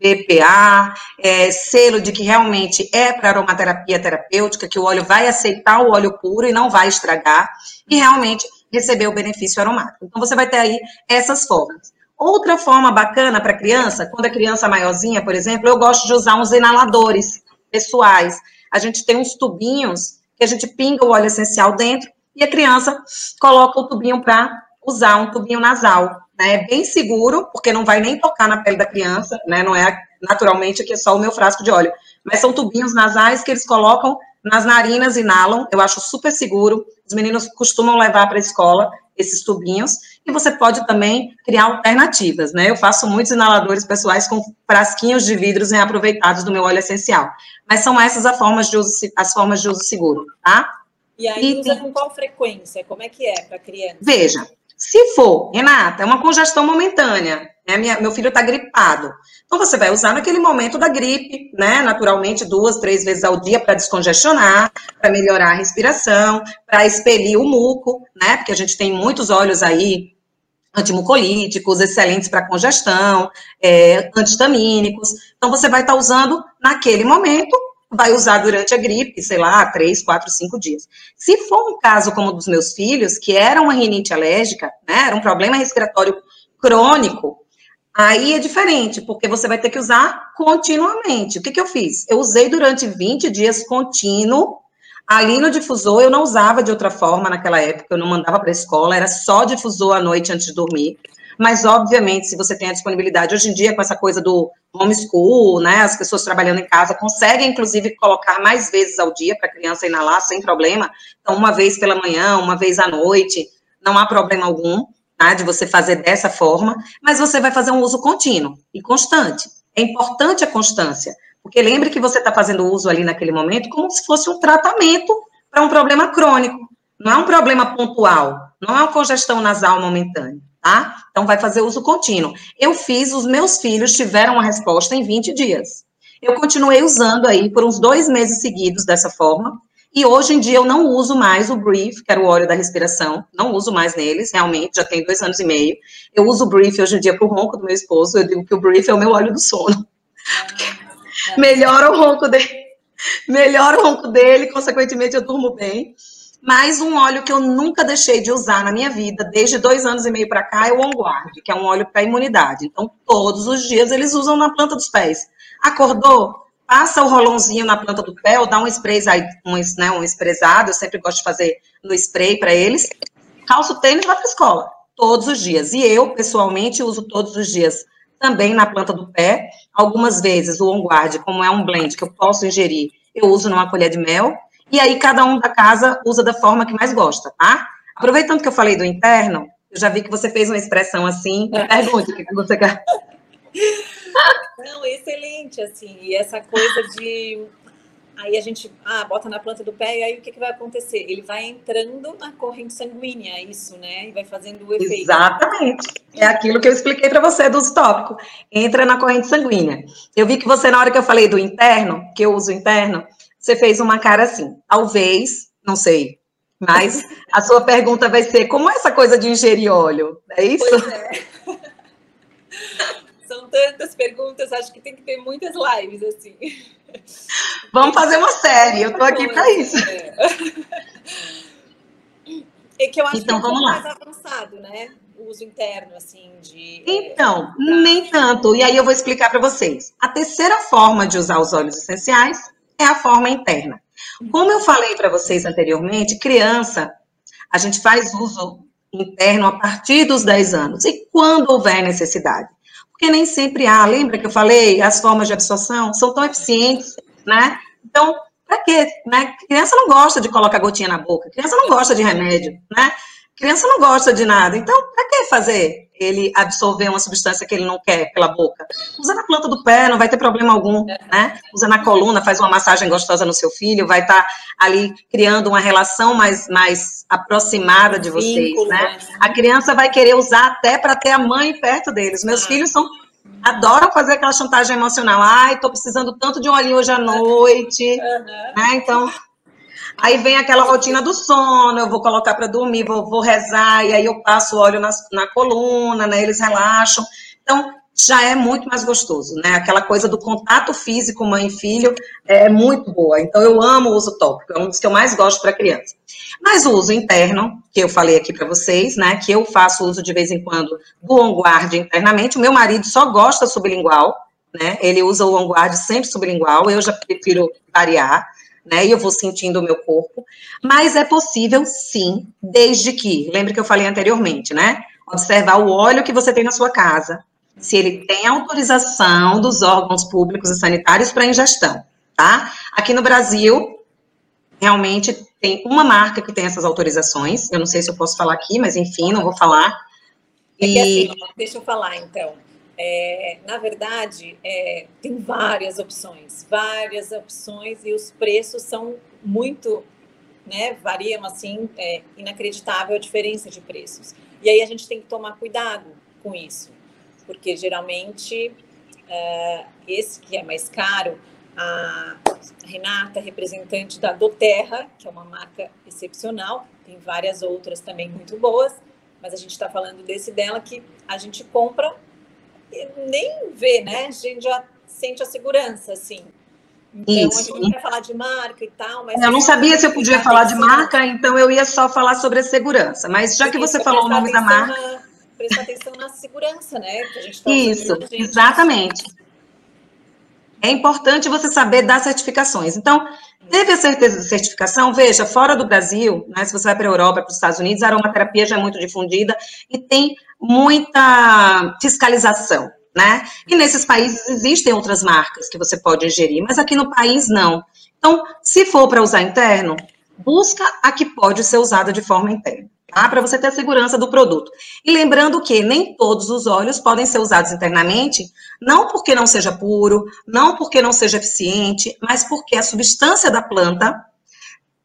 BPA, é, selo de que realmente é para aromaterapia terapêutica, que o óleo vai aceitar o óleo puro e não vai estragar, e realmente receber o benefício aromático. Então, você vai ter aí essas formas. Outra forma bacana para criança, quando a criança maiorzinha, por exemplo, eu gosto de usar uns inaladores pessoais. A gente tem uns tubinhos que a gente pinga o óleo essencial dentro e a criança coloca o tubinho para usar, um tubinho nasal. Né? É bem seguro, porque não vai nem tocar na pele da criança, né? Não é naturalmente aqui é só o meu frasco de óleo. Mas são tubinhos nasais que eles colocam nas narinas, inalam. Eu acho super seguro. Os meninos costumam levar para a escola esses tubinhos, e você pode também criar alternativas, né? Eu faço muitos inaladores pessoais com frasquinhos de vidros reaproveitados do meu óleo essencial. Mas são essas as formas de uso, as formas de uso seguro, tá? E aí e, usa com qual frequência? Como é que é para criança? Veja, se for, Renata, é uma congestão momentânea, né? Minha, meu filho está gripado. Então, você vai usar naquele momento da gripe, né? Naturalmente, duas, três vezes ao dia para descongestionar, para melhorar a respiração, para expelir o muco, né? Porque a gente tem muitos óleos aí antimucolíticos, excelentes para congestão, é, antihistamínicos. Então, você vai estar tá usando naquele momento vai usar durante a gripe, sei lá, três, quatro, cinco dias. Se for um caso como o dos meus filhos, que era uma rinite alérgica, né, era um problema respiratório crônico, aí é diferente, porque você vai ter que usar continuamente. O que, que eu fiz? Eu usei durante 20 dias contínuo, ali no difusor eu não usava de outra forma naquela época, eu não mandava para a escola, era só difusor à noite antes de dormir. Mas, obviamente, se você tem a disponibilidade, hoje em dia, com essa coisa do homeschool, né, as pessoas trabalhando em casa conseguem, inclusive, colocar mais vezes ao dia para a criança inalar sem problema. Então, uma vez pela manhã, uma vez à noite, não há problema algum, tá, de você fazer dessa forma, mas você vai fazer um uso contínuo e constante. É importante a constância, porque lembre que você está fazendo uso ali naquele momento como se fosse um tratamento para um problema crônico. Não é um problema pontual, não é uma congestão nasal momentânea tá? Então, vai fazer uso contínuo. Eu fiz, os meus filhos tiveram uma resposta em 20 dias. Eu continuei usando aí por uns dois meses seguidos dessa forma, e hoje em dia eu não uso mais o Brief, que era o óleo da respiração, não uso mais neles, realmente, já tem dois anos e meio. Eu uso o Brief hoje em dia para o ronco do meu esposo, eu digo que o Brief é o meu óleo do sono. melhora o ronco dele, melhora o ronco dele, consequentemente eu durmo bem. Mas um óleo que eu nunca deixei de usar na minha vida, desde dois anos e meio para cá, é o On Guard, que é um óleo para imunidade. Então, todos os dias eles usam na planta dos pés. Acordou? Passa o rolãozinho na planta do pé, ou dá um spray, um, né, um sprayzado, eu sempre gosto de fazer no spray para eles. Calça o tênis e vai para escola, todos os dias. E eu, pessoalmente, uso todos os dias também na planta do pé. Algumas vezes o On Guard, como é um blend que eu posso ingerir, eu uso numa colher de mel e aí cada um da casa usa da forma que mais gosta, tá? Aproveitando que eu falei do interno, eu já vi que você fez uma expressão assim, é. pergunte o que você quer. Não, excelente, assim, e essa coisa de aí a gente ah, bota na planta do pé e aí o que, que vai acontecer? Ele vai entrando na corrente sanguínea, é isso, né? E vai fazendo o efeito. Exatamente. É aquilo que eu expliquei para você do tópico. Entra na corrente sanguínea. Eu vi que você, na hora que eu falei do interno, que eu uso interno, você fez uma cara assim. Talvez, não sei, mas a sua pergunta vai ser: como é essa coisa de ingerir óleo? É isso? Pois é. São tantas perguntas, acho que tem que ter muitas lives assim. Vamos fazer uma série, eu tô aqui para isso. É. é que eu acho então, que é um mais avançado, né? O uso interno, assim, de. É, então, é, nem tanto. E aí eu vou explicar para vocês. A terceira forma de usar os óleos essenciais é a forma interna. Como eu falei para vocês anteriormente, criança, a gente faz uso interno a partir dos 10 anos e quando houver necessidade. Porque nem sempre há, lembra que eu falei, as formas de absorção são tão eficientes, né? Então, para quê? Né? Criança não gosta de colocar gotinha na boca, criança não gosta de remédio, né? Criança não gosta de nada, então para que fazer ele absorver uma substância que ele não quer pela boca? Usa na planta do pé, não vai ter problema algum, né? Usa na coluna, faz uma massagem gostosa no seu filho, vai estar tá ali criando uma relação mais, mais aproximada de vocês, Vínculo, né? né? A criança vai querer usar até para ter a mãe perto deles. Meus ah. filhos são adoram fazer aquela chantagem emocional. Ai, tô precisando tanto de um olhinho hoje à noite, uhum. né? Então, aí vem aquela rotina do sono, eu vou colocar para dormir, vou, vou, rezar, e aí eu passo óleo na, na coluna, né? Eles relaxam. Então, já é muito mais gostoso, né? Aquela coisa do contato físico mãe e filho é muito boa. Então eu amo o uso tópico, é um dos que eu mais gosto para criança. Mas o uso interno, que eu falei aqui para vocês, né, que eu faço uso de vez em quando do on-guard internamente, o meu marido só gosta sublingual, né? Ele usa o on-guard sempre sublingual, eu já prefiro variar, né? E eu vou sentindo o meu corpo, mas é possível sim, desde que, lembra que eu falei anteriormente, né? Observar o óleo que você tem na sua casa, se ele tem autorização dos órgãos públicos e sanitários para ingestão, tá? Aqui no Brasil, realmente tem uma marca que tem essas autorizações. Eu não sei se eu posso falar aqui, mas enfim, não vou falar. É que assim, deixa eu falar então. É, na verdade, é, tem várias opções, várias opções e os preços são muito, né, variam assim, é inacreditável a diferença de preços. E aí a gente tem que tomar cuidado com isso porque geralmente uh, esse que é mais caro, a Renata, representante da Doterra, que é uma marca excepcional, tem várias outras também muito boas, mas a gente está falando desse dela que a gente compra nem vê, né? A gente já sente a segurança, assim. Então, Isso. a gente não quer falar de marca e tal, mas... Eu não sabia se eu podia falar de marca, então eu ia só falar sobre a segurança. Mas já que você falou o nome da marca prestar atenção na segurança, né? Tá Isso, exatamente. É importante você saber das certificações. Então, teve a certeza de certificação? Veja, fora do Brasil, né, se você vai para a Europa, para os Estados Unidos, a aromaterapia já é muito difundida e tem muita fiscalização, né? E nesses países existem outras marcas que você pode ingerir, mas aqui no país não. Então, se for para usar interno, busca a que pode ser usada de forma interna tá? Para você ter a segurança do produto. E lembrando que nem todos os óleos podem ser usados internamente, não porque não seja puro, não porque não seja eficiente, mas porque a substância da planta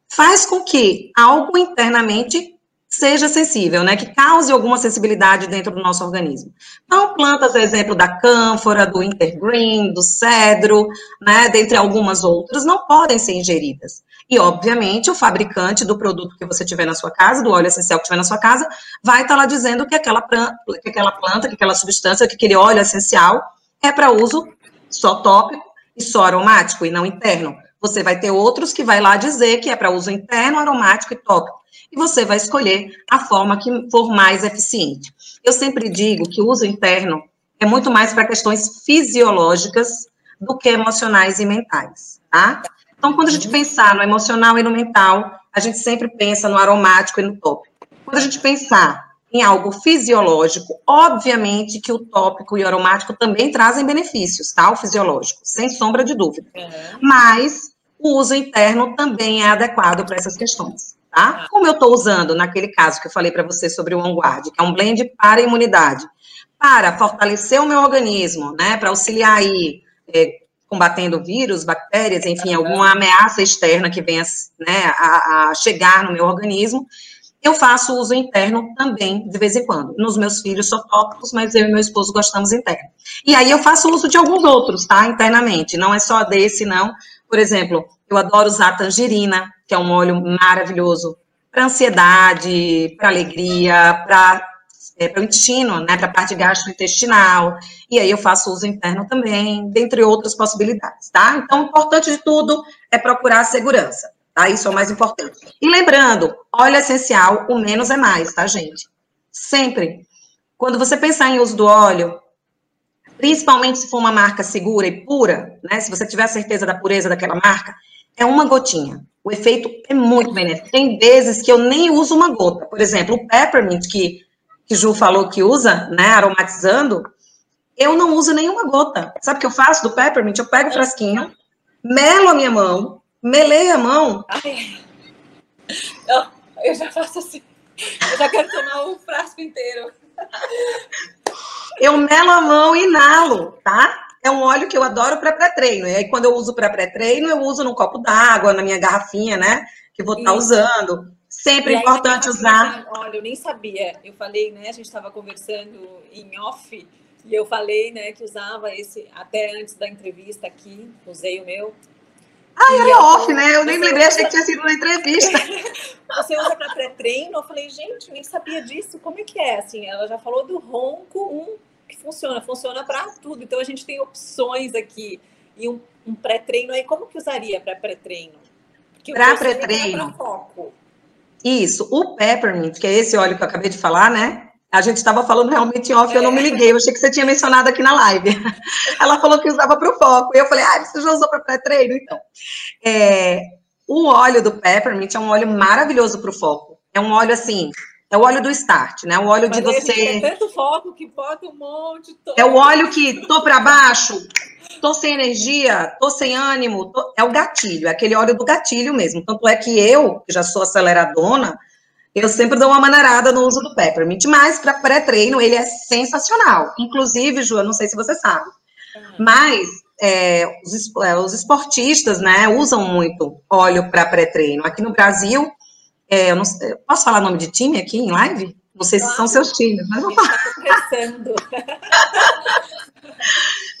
faz com que algo internamente seja sensível, né, que cause alguma sensibilidade dentro do nosso organismo. Então, plantas, exemplo da cânfora, do intergreen, do cedro, né, dentre algumas outras, não podem ser ingeridas. E, obviamente, o fabricante do produto que você tiver na sua casa, do óleo essencial que tiver na sua casa, vai estar lá dizendo que aquela planta, que aquela, planta, que aquela substância, que aquele óleo essencial é para uso só tópico e só aromático e não interno. Você vai ter outros que vai lá dizer que é para uso interno, aromático e tópico e você vai escolher a forma que for mais eficiente. Eu sempre digo que o uso interno é muito mais para questões fisiológicas do que emocionais e mentais, tá? Então, quando a gente pensar no emocional e no mental, a gente sempre pensa no aromático e no tópico. Quando a gente pensar em algo fisiológico, obviamente que o tópico e o aromático também trazem benefícios, tá? O fisiológico, sem sombra de dúvida. Uhum. Mas o uso interno também é adequado para essas questões tá? Como eu estou usando naquele caso que eu falei para você sobre o OnGuard, que é um blend para imunidade, para fortalecer o meu organismo, né, para auxiliar aí, é, combatendo vírus, bactérias, enfim, alguma ameaça externa que venha né, a, a chegar no meu organismo, eu faço uso interno também, de vez em quando. Nos meus filhos são tópicos, mas eu e meu esposo gostamos interno. E aí eu faço uso de alguns outros, tá? Internamente. Não é só desse, não. Por exemplo, eu adoro usar tangerina, que é um óleo maravilhoso para ansiedade, para alegria, para é, o intestino, né, para a parte gastrointestinal, e aí eu faço uso interno também, dentre outras possibilidades, tá? Então, o importante de tudo é procurar a segurança, tá? Isso é o mais importante. E lembrando, óleo essencial, o menos é mais, tá, gente? Sempre. Quando você pensar em uso do óleo, principalmente se for uma marca segura e pura, né, se você tiver certeza da pureza daquela marca, é uma gotinha. O efeito é muito benéfico. Tem vezes que eu nem uso uma gota. Por exemplo, o peppermint, que, que Ju falou que usa, né, aromatizando, eu não uso nenhuma gota. Sabe o que eu faço do peppermint? Eu pego o frasquinho, melo a minha mão, melei a mão. Ai. Eu, eu já faço assim. Eu já quero tomar o frasco inteiro. Eu melo a mão e inalo, tá? É um óleo que eu adoro para pré-treino. E aí, quando eu uso para pré-treino, eu uso num copo d'água, na minha garrafinha, né? Que vou estar tá usando. Sempre importante usar. Olha, eu nem sabia. Eu falei, né? A gente estava conversando em off e eu falei, né, que usava esse até antes da entrevista aqui. Usei o meu. Ah, era off, né? Eu nem me lembrei, achei que tinha sido na entrevista. você usa para pré-treino? Eu falei, gente, nem sabia disso. Como é que é? Assim, ela já falou do ronco, um que funciona, funciona para tudo. Então a gente tem opções aqui. E um, um pré-treino aí, como que usaria para pré-treino? Para pré-treino. Isso, o peppermint, que é esse óleo que eu acabei de falar, né? A gente estava falando realmente em off, é. eu não me é. liguei, eu achei que você tinha mencionado aqui na live. Ela falou que usava para o foco, e eu falei, ah, você já usou para pré-treino? Então, é, o óleo do peppermint é um óleo maravilhoso para o foco. É um óleo assim, é o óleo do start, né? O óleo Mas de você. É tanto foco que bota um monte. Todo. É o óleo que tô para baixo, tô sem energia, tô sem ânimo. Tô... É o gatilho, é aquele óleo do gatilho mesmo. Tanto é que eu, que já sou aceleradona, eu sempre dou uma maneirada no uso do peppermint, mas para pré-treino ele é sensacional. Inclusive, Ju, eu não sei se você sabe, mas é, os, é, os, esportistas, né, usam muito óleo para pré-treino. Aqui no Brasil, é, eu, não, eu posso falar nome de time aqui em live? Não sei se são seus times, mas vou falar.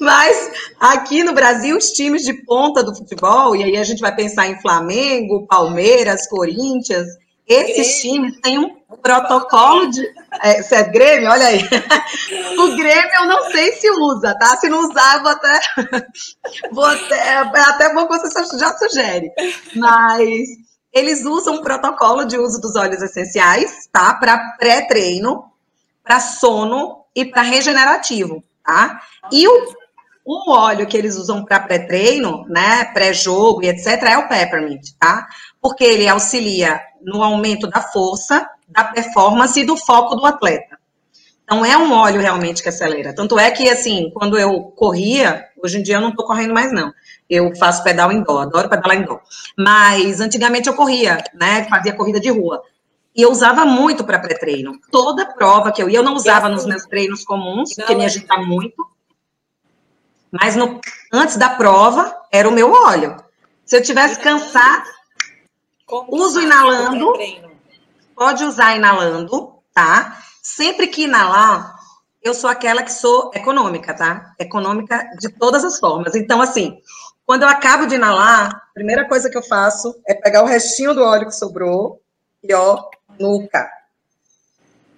Mas aqui no Brasil, os times de ponta do futebol, e aí a gente vai pensar em Flamengo, Palmeiras, Corinthians, esses times têm um protocolo de. É, se é Grêmio, olha aí. O Grêmio eu não sei se usa, tá? Se não usar, vou até. Vou até, é até bom que você já sugere. Mas eles usam um protocolo de uso dos óleos essenciais, tá? Para pré-treino, para sono e para regenerativo, tá? E o, o óleo que eles usam para pré-treino, né? Pré-jogo e etc., é o peppermint, tá? Porque ele auxilia no aumento da força, da performance e do foco do atleta. Então, é um óleo realmente que acelera. Tanto é que, assim, quando eu corria, hoje em dia eu não estou correndo mais, não. Eu faço pedal indoor, adoro pedalar indoor. Mas, antigamente eu corria, né? Fazia corrida de rua. E eu usava muito para pré-treino. Toda prova que eu ia, eu não usava nos meus treinos comuns, porque me agita muito. Mas no, antes da prova, era o meu óleo. Se eu tivesse cansado, Uso inalando. Pode usar inalando, tá? Sempre que inalar, eu sou aquela que sou econômica, tá? Econômica de todas as formas. Então, assim, quando eu acabo de inalar, a primeira coisa que eu faço é pegar o restinho do óleo que sobrou e, ó, nuca.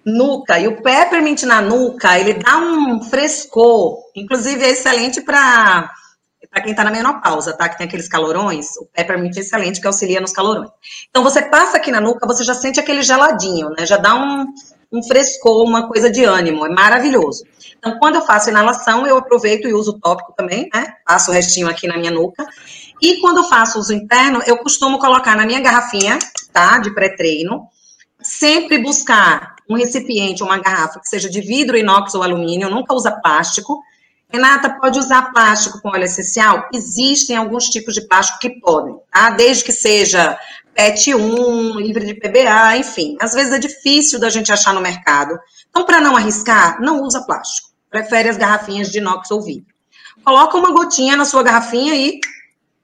Nuca. E o peppermint na nuca, ele dá um frescor. Inclusive, é excelente para para quem está na menopausa, tá? Que tem aqueles calorões, o peppermint é excelente, que auxilia nos calorões. Então, você passa aqui na nuca, você já sente aquele geladinho, né? Já dá um, um frescor, uma coisa de ânimo, é maravilhoso. Então, quando eu faço inalação, eu aproveito e uso o tópico também, né? Passo o restinho aqui na minha nuca. E quando eu faço uso interno, eu costumo colocar na minha garrafinha, tá? De pré-treino. Sempre buscar um recipiente, uma garrafa que seja de vidro, inox ou alumínio, nunca usa plástico Renata, pode usar plástico com óleo essencial? Existem alguns tipos de plástico que podem, tá? Desde que seja PET 1, livre de PBA, enfim. Às vezes é difícil da gente achar no mercado. Então, para não arriscar, não usa plástico. Prefere as garrafinhas de inox ou vidro. Coloca uma gotinha na sua garrafinha e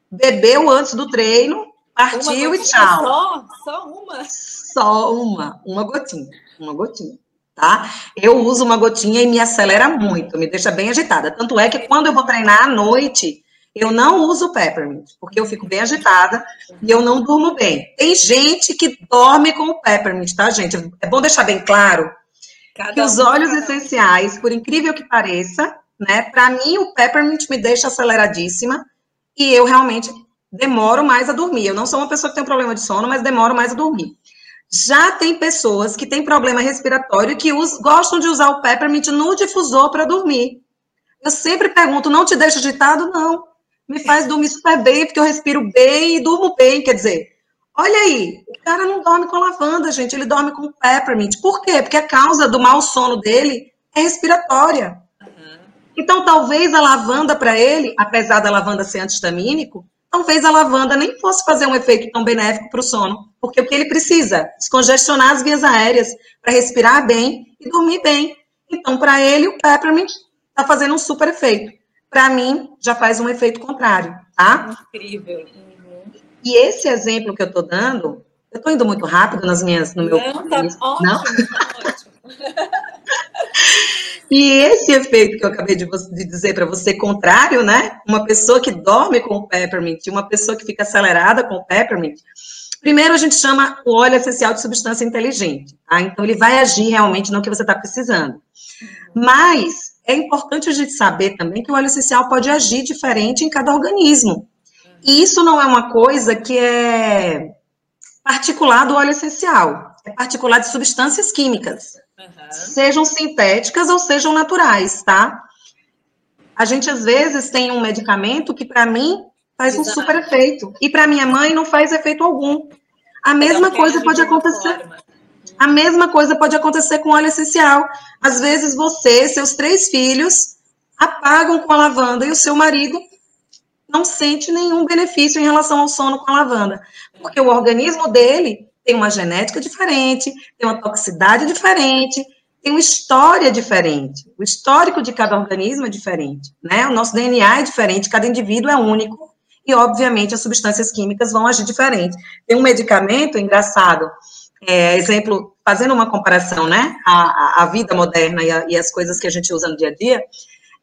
bebeu antes do treino, partiu e tchau. Só? Só uma? Só uma, uma gotinha, uma gotinha tá? Eu uso uma gotinha e me acelera muito, me deixa bem agitada. Tanto é que quando eu vou treinar à noite, eu não uso peppermint, porque eu fico bem agitada e eu não durmo bem. Tem gente que dorme com o peppermint, tá, gente? É bom deixar bem claro cada que os óleos essenciais, por incrível que pareça, né, para mim o peppermint me deixa aceleradíssima e eu realmente demoro mais a dormir. Eu não sou uma pessoa que tem um problema de sono, mas demoro mais a dormir. Já tem pessoas que têm problema respiratório que gostam de usar o peppermint no difusor para dormir. Eu sempre pergunto, não te deixa agitado? Não. Me faz dormir super bem, porque eu respiro bem e durmo bem. Quer dizer, olha aí, o cara não dorme com lavanda, gente, ele dorme com peppermint. Por quê? Porque a causa do mau sono dele é respiratória. Uhum. Então, talvez a lavanda para ele, apesar da lavanda ser antihistamínico, talvez a lavanda nem fosse fazer um efeito tão benéfico para o sono, porque o que ele precisa? Descongestionar as vias aéreas para respirar bem e dormir bem. Então, para ele, o peppermint está fazendo um super efeito. Para mim, já faz um efeito contrário, tá? Incrível. Uhum. E esse exemplo que eu estou dando, eu estou indo muito rápido nas minhas, no meu. Não, tá ótimo, Não? Tá ótimo. E esse efeito que eu acabei de, de dizer para você, contrário, né? Uma pessoa que dorme com o peppermint, uma pessoa que fica acelerada com o peppermint, primeiro a gente chama o óleo essencial de substância inteligente, tá? Então ele vai agir realmente no que você está precisando. Mas é importante a gente saber também que o óleo essencial pode agir diferente em cada organismo. E isso não é uma coisa que é particular do óleo essencial, é particular de substâncias químicas. Uhum. Sejam sintéticas ou sejam naturais, tá? A gente, às vezes, tem um medicamento que, para mim, faz Exato. um super efeito. E para minha mãe não faz efeito algum. A mesma coisa pode acontecer. A mesma coisa pode acontecer com óleo essencial. Às vezes você, seus três filhos, apagam com a lavanda e o seu marido não sente nenhum benefício em relação ao sono com a lavanda. Porque o organismo dele tem uma genética diferente, tem uma toxicidade diferente, tem uma história diferente. O histórico de cada organismo é diferente, né? O nosso DNA é diferente, cada indivíduo é único e, obviamente, as substâncias químicas vão agir diferente. Tem um medicamento, engraçado, é, exemplo, fazendo uma comparação, né? A, a, vida moderna e, a, e as coisas que a gente usa no dia a dia,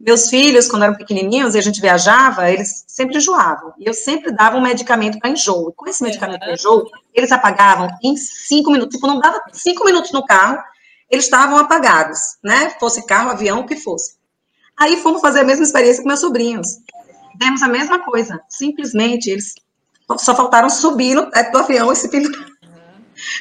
meus filhos, quando eram pequenininhos e a gente viajava, eles sempre enjoavam. E eu sempre dava um medicamento para enjoo. E com esse medicamento para enjoo, eles apagavam em cinco minutos. Tipo, não dava cinco minutos no carro, eles estavam apagados, né? Fosse carro, avião, o que fosse. Aí fomos fazer a mesma experiência com meus sobrinhos. Demos a mesma coisa. Simplesmente, eles só faltaram subir no teto do avião e se pendurar.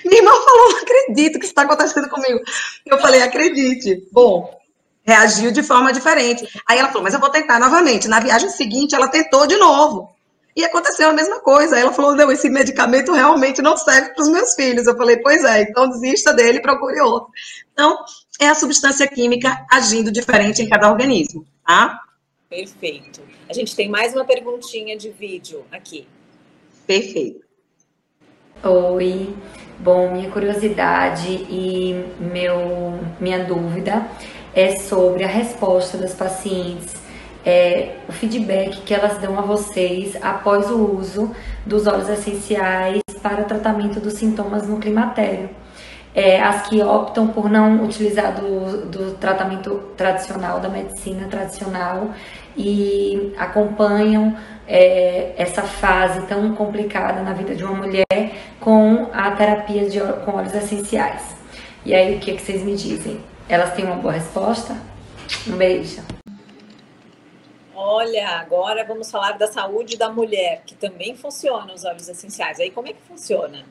Minha irmã falou, não acredito que isso está acontecendo comigo. Eu falei, acredite. Bom, reagiu de forma diferente. Aí ela falou, mas eu vou tentar novamente. Na viagem seguinte, ela tentou de novo. E aconteceu a mesma coisa. Aí ela falou, não, esse medicamento realmente não serve para os meus filhos. Eu falei, pois é, então desista dele e procure outro. Então, é a substância química agindo diferente em cada organismo, tá? Perfeito. A gente tem mais uma perguntinha de vídeo aqui. Perfeito. Oi. Bom, minha curiosidade e meu, minha dúvida é sobre a resposta das pacientes, é, o feedback que elas dão a vocês após o uso dos óleos essenciais para o tratamento dos sintomas no climatério. É, as que optam por não utilizar do, do tratamento tradicional, da medicina tradicional e acompanham é, essa fase tão complicada na vida de uma mulher com a terapia de, com óleos essenciais. E aí, o que, que vocês me dizem? Elas têm uma boa resposta? Um beijo. Olha, agora vamos falar da saúde da mulher, que também funciona os óleos essenciais. Aí como é que funciona?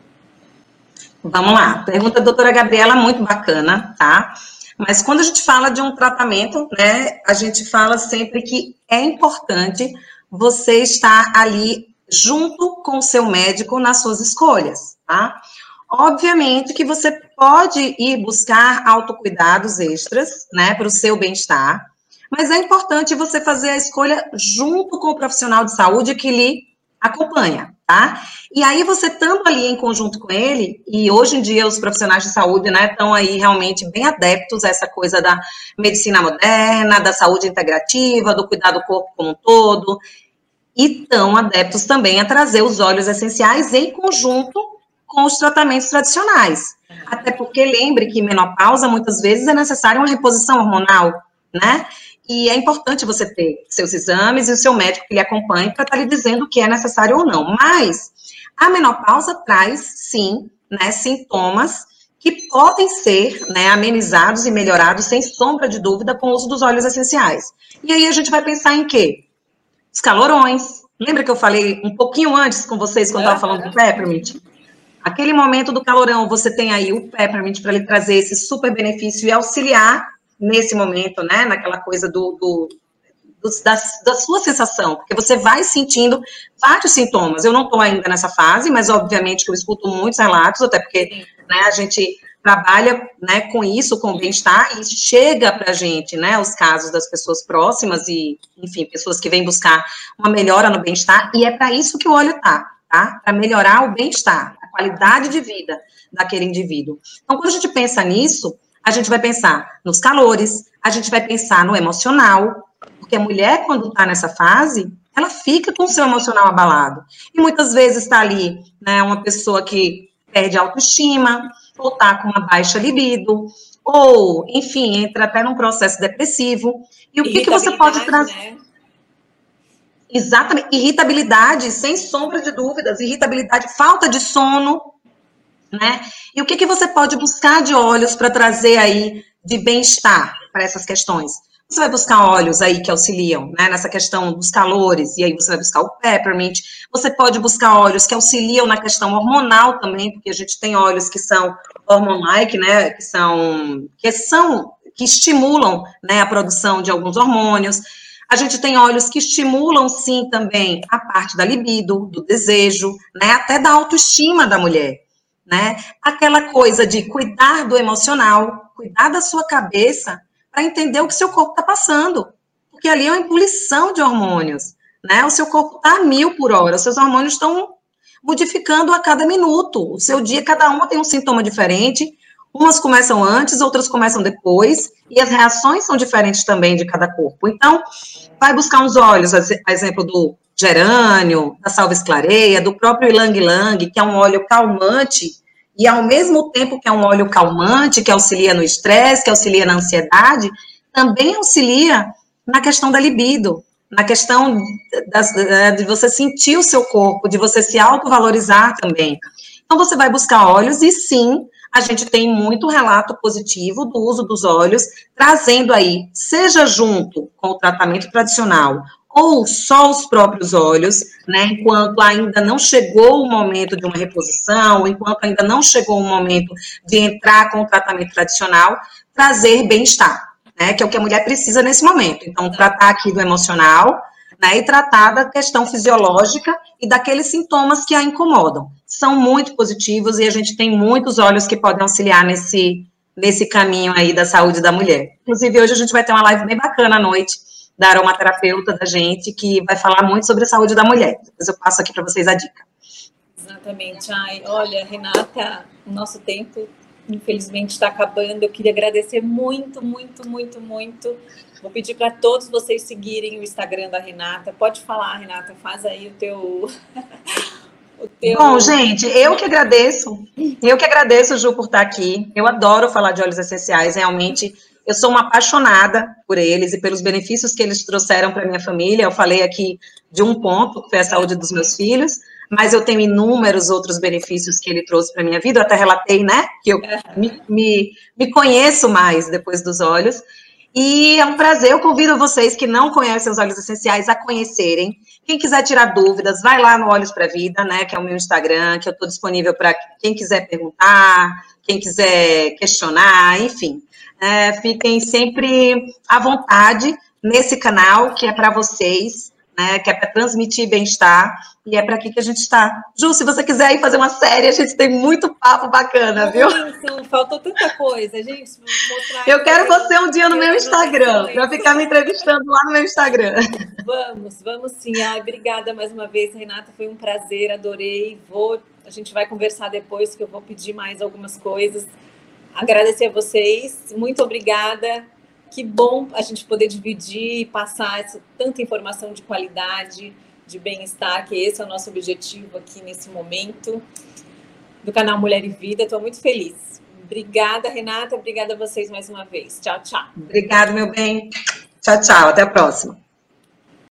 Vamos lá. Pergunta da doutora Gabriela, muito bacana, tá? Mas quando a gente fala de um tratamento, né, a gente fala sempre que é importante você estar ali junto com o seu médico nas suas escolhas, tá? Obviamente que você pode ir buscar autocuidados extras, né, para o seu bem-estar, mas é importante você fazer a escolha junto com o profissional de saúde que lhe acompanha, tá? E aí você estando ali em conjunto com ele, e hoje em dia os profissionais de saúde, né, estão aí realmente bem adeptos a essa coisa da medicina moderna, da saúde integrativa, do cuidar do corpo como um todo, e estão adeptos também a trazer os óleos essenciais em conjunto com os tratamentos tradicionais. Até porque lembre que menopausa muitas vezes é necessária uma reposição hormonal, né? E é importante você ter seus exames e o seu médico que lhe acompanhe para estar tá lhe dizendo o que é necessário ou não. Mas a menopausa traz, sim, né, sintomas que podem ser né, amenizados e melhorados, sem sombra de dúvida, com o uso dos óleos essenciais. E aí a gente vai pensar em quê? Os calorões. Lembra que eu falei um pouquinho antes com vocês, quando estava falando do peppermint? Aquele momento do calorão, você tem aí o peppermint para lhe trazer esse super benefício e auxiliar nesse momento, né? Naquela coisa do, do, da, da, sua sensação, porque você vai sentindo vários sintomas. Eu não estou ainda nessa fase, mas obviamente que eu escuto muitos relatos, até porque né, a gente trabalha né, com isso, com o bem-estar, e chega para a gente, né, os casos das pessoas próximas e, enfim, pessoas que vêm buscar uma melhora no bem-estar, e é para isso que o óleo tá, tá? Para melhorar o bem-estar, a qualidade de vida daquele indivíduo. Então, quando a gente pensa nisso, a gente vai pensar nos calores, a gente vai pensar no emocional, porque a mulher, quando está nessa fase, ela fica com o seu emocional abalado. E muitas vezes está ali, né, uma pessoa que perde autoestima, ou está com uma baixa libido, ou, enfim, entra até num processo depressivo. E o que, que você pode trazer? Né? Exatamente, irritabilidade, sem sombra de dúvidas, irritabilidade, falta de sono, né? E o que, que você pode buscar de olhos para trazer aí de bem-estar para essas questões? Você vai buscar óleos aí que auxiliam, né, nessa questão dos calores, e aí você vai buscar o peppermint. Você pode buscar óleos que auxiliam na questão hormonal também, porque a gente tem óleos que são hormon-like, né, que são, que são, que estimulam, né, a produção de alguns hormônios. A gente tem óleos que estimulam, sim, também a parte da libido, do desejo, né, até da autoestima da mulher, né? Aquela coisa de cuidar do emocional, cuidar da sua cabeça, para entender o que seu corpo está passando. Porque ali é uma ebulição de hormônios, né? O seu corpo está mil por hora, os seus hormônios estão modificando a cada minuto. O seu dia, cada uma tem um sintoma diferente. Umas começam antes, outras começam depois, e as reações são diferentes também de cada corpo. Então, vai buscar uns óleos, a exemplo do gerânio, da salva esclareia, do próprio ilang ilang, que é um óleo calmante, e ao mesmo tempo que é um óleo calmante, que auxilia no estresse, que auxilia na ansiedade, também auxilia na questão da libido, na questão das, de você sentir o seu corpo, de você se autovalorizar também. Então, você vai buscar óleos e sim, a gente tem muito relato positivo do uso dos óleos, trazendo aí, seja junto com o tratamento tradicional ou só os próprios olhos, né, enquanto ainda não chegou o momento de uma reposição, enquanto ainda não chegou o momento de entrar com o tratamento tradicional, trazer bem-estar, né, que é o que a mulher precisa nesse momento. Então, tratar aqui do emocional, né, e tratar da questão fisiológica e daqueles sintomas que a incomodam. São muito positivos e a gente tem muitos olhos que podem auxiliar nesse, nesse caminho aí da saúde da mulher. Inclusive, hoje a gente vai ter uma live bem bacana à noite, da aromaterapeuta da gente, que vai falar muito sobre a saúde da mulher. Depois eu passo aqui para vocês a dica. Exatamente. Ai, olha, Renata, o nosso tempo, infelizmente, está acabando. Eu queria agradecer muito, muito, muito, muito. Vou pedir para todos vocês seguirem o Instagram da Renata. Pode falar, Renata, faz aí o teu. o teu... Bom, gente, eu que agradeço. Eu que agradeço, Ju, por estar aqui. Eu adoro falar de óleos essenciais. Realmente eu sou uma apaixonada por eles e pelos benefícios que eles trouxeram para minha família. Eu falei aqui de um ponto, que foi a saúde dos meus filhos, mas eu tenho inúmeros outros benefícios que ele trouxe para minha vida. Eu até relatei, né, que eu me, me, me conheço mais depois dos olhos. E é um prazer, eu convido vocês que não conhecem os óleos essenciais a conhecerem. Quem quiser tirar dúvidas, vai lá no Olhos para Vida, né, que é o meu Instagram, que eu estou disponível para quem quiser perguntar, quem quiser questionar, enfim. É, fiquem sempre à vontade nesse canal que é para vocês, né, que é para transmitir bem-estar e é para aqui que a gente está. Ju, se você quiser ir fazer uma série, a gente tem muito papo bacana, viu? Isso, faltou tanta coisa, gente. Eu quero você um dia no meu Instagram, para ficar me entrevistando lá no meu Instagram. Vamos, vamos sim. Ai, obrigada mais uma vez, Renata. Foi um prazer, adorei. Vou, a gente vai conversar depois, que eu vou pedir mais algumas coisas. Agradecer a vocês, muito obrigada. Que bom a gente poder dividir e passar essa, tanta informação de qualidade, de bem-estar, que esse é o nosso objetivo aqui nesse momento do canal Mulher e Vida. Estou muito feliz. Obrigada, Renata. Obrigada a vocês mais uma vez. Tchau, tchau. Obrigada, meu bem. Tchau, tchau. Até a próxima.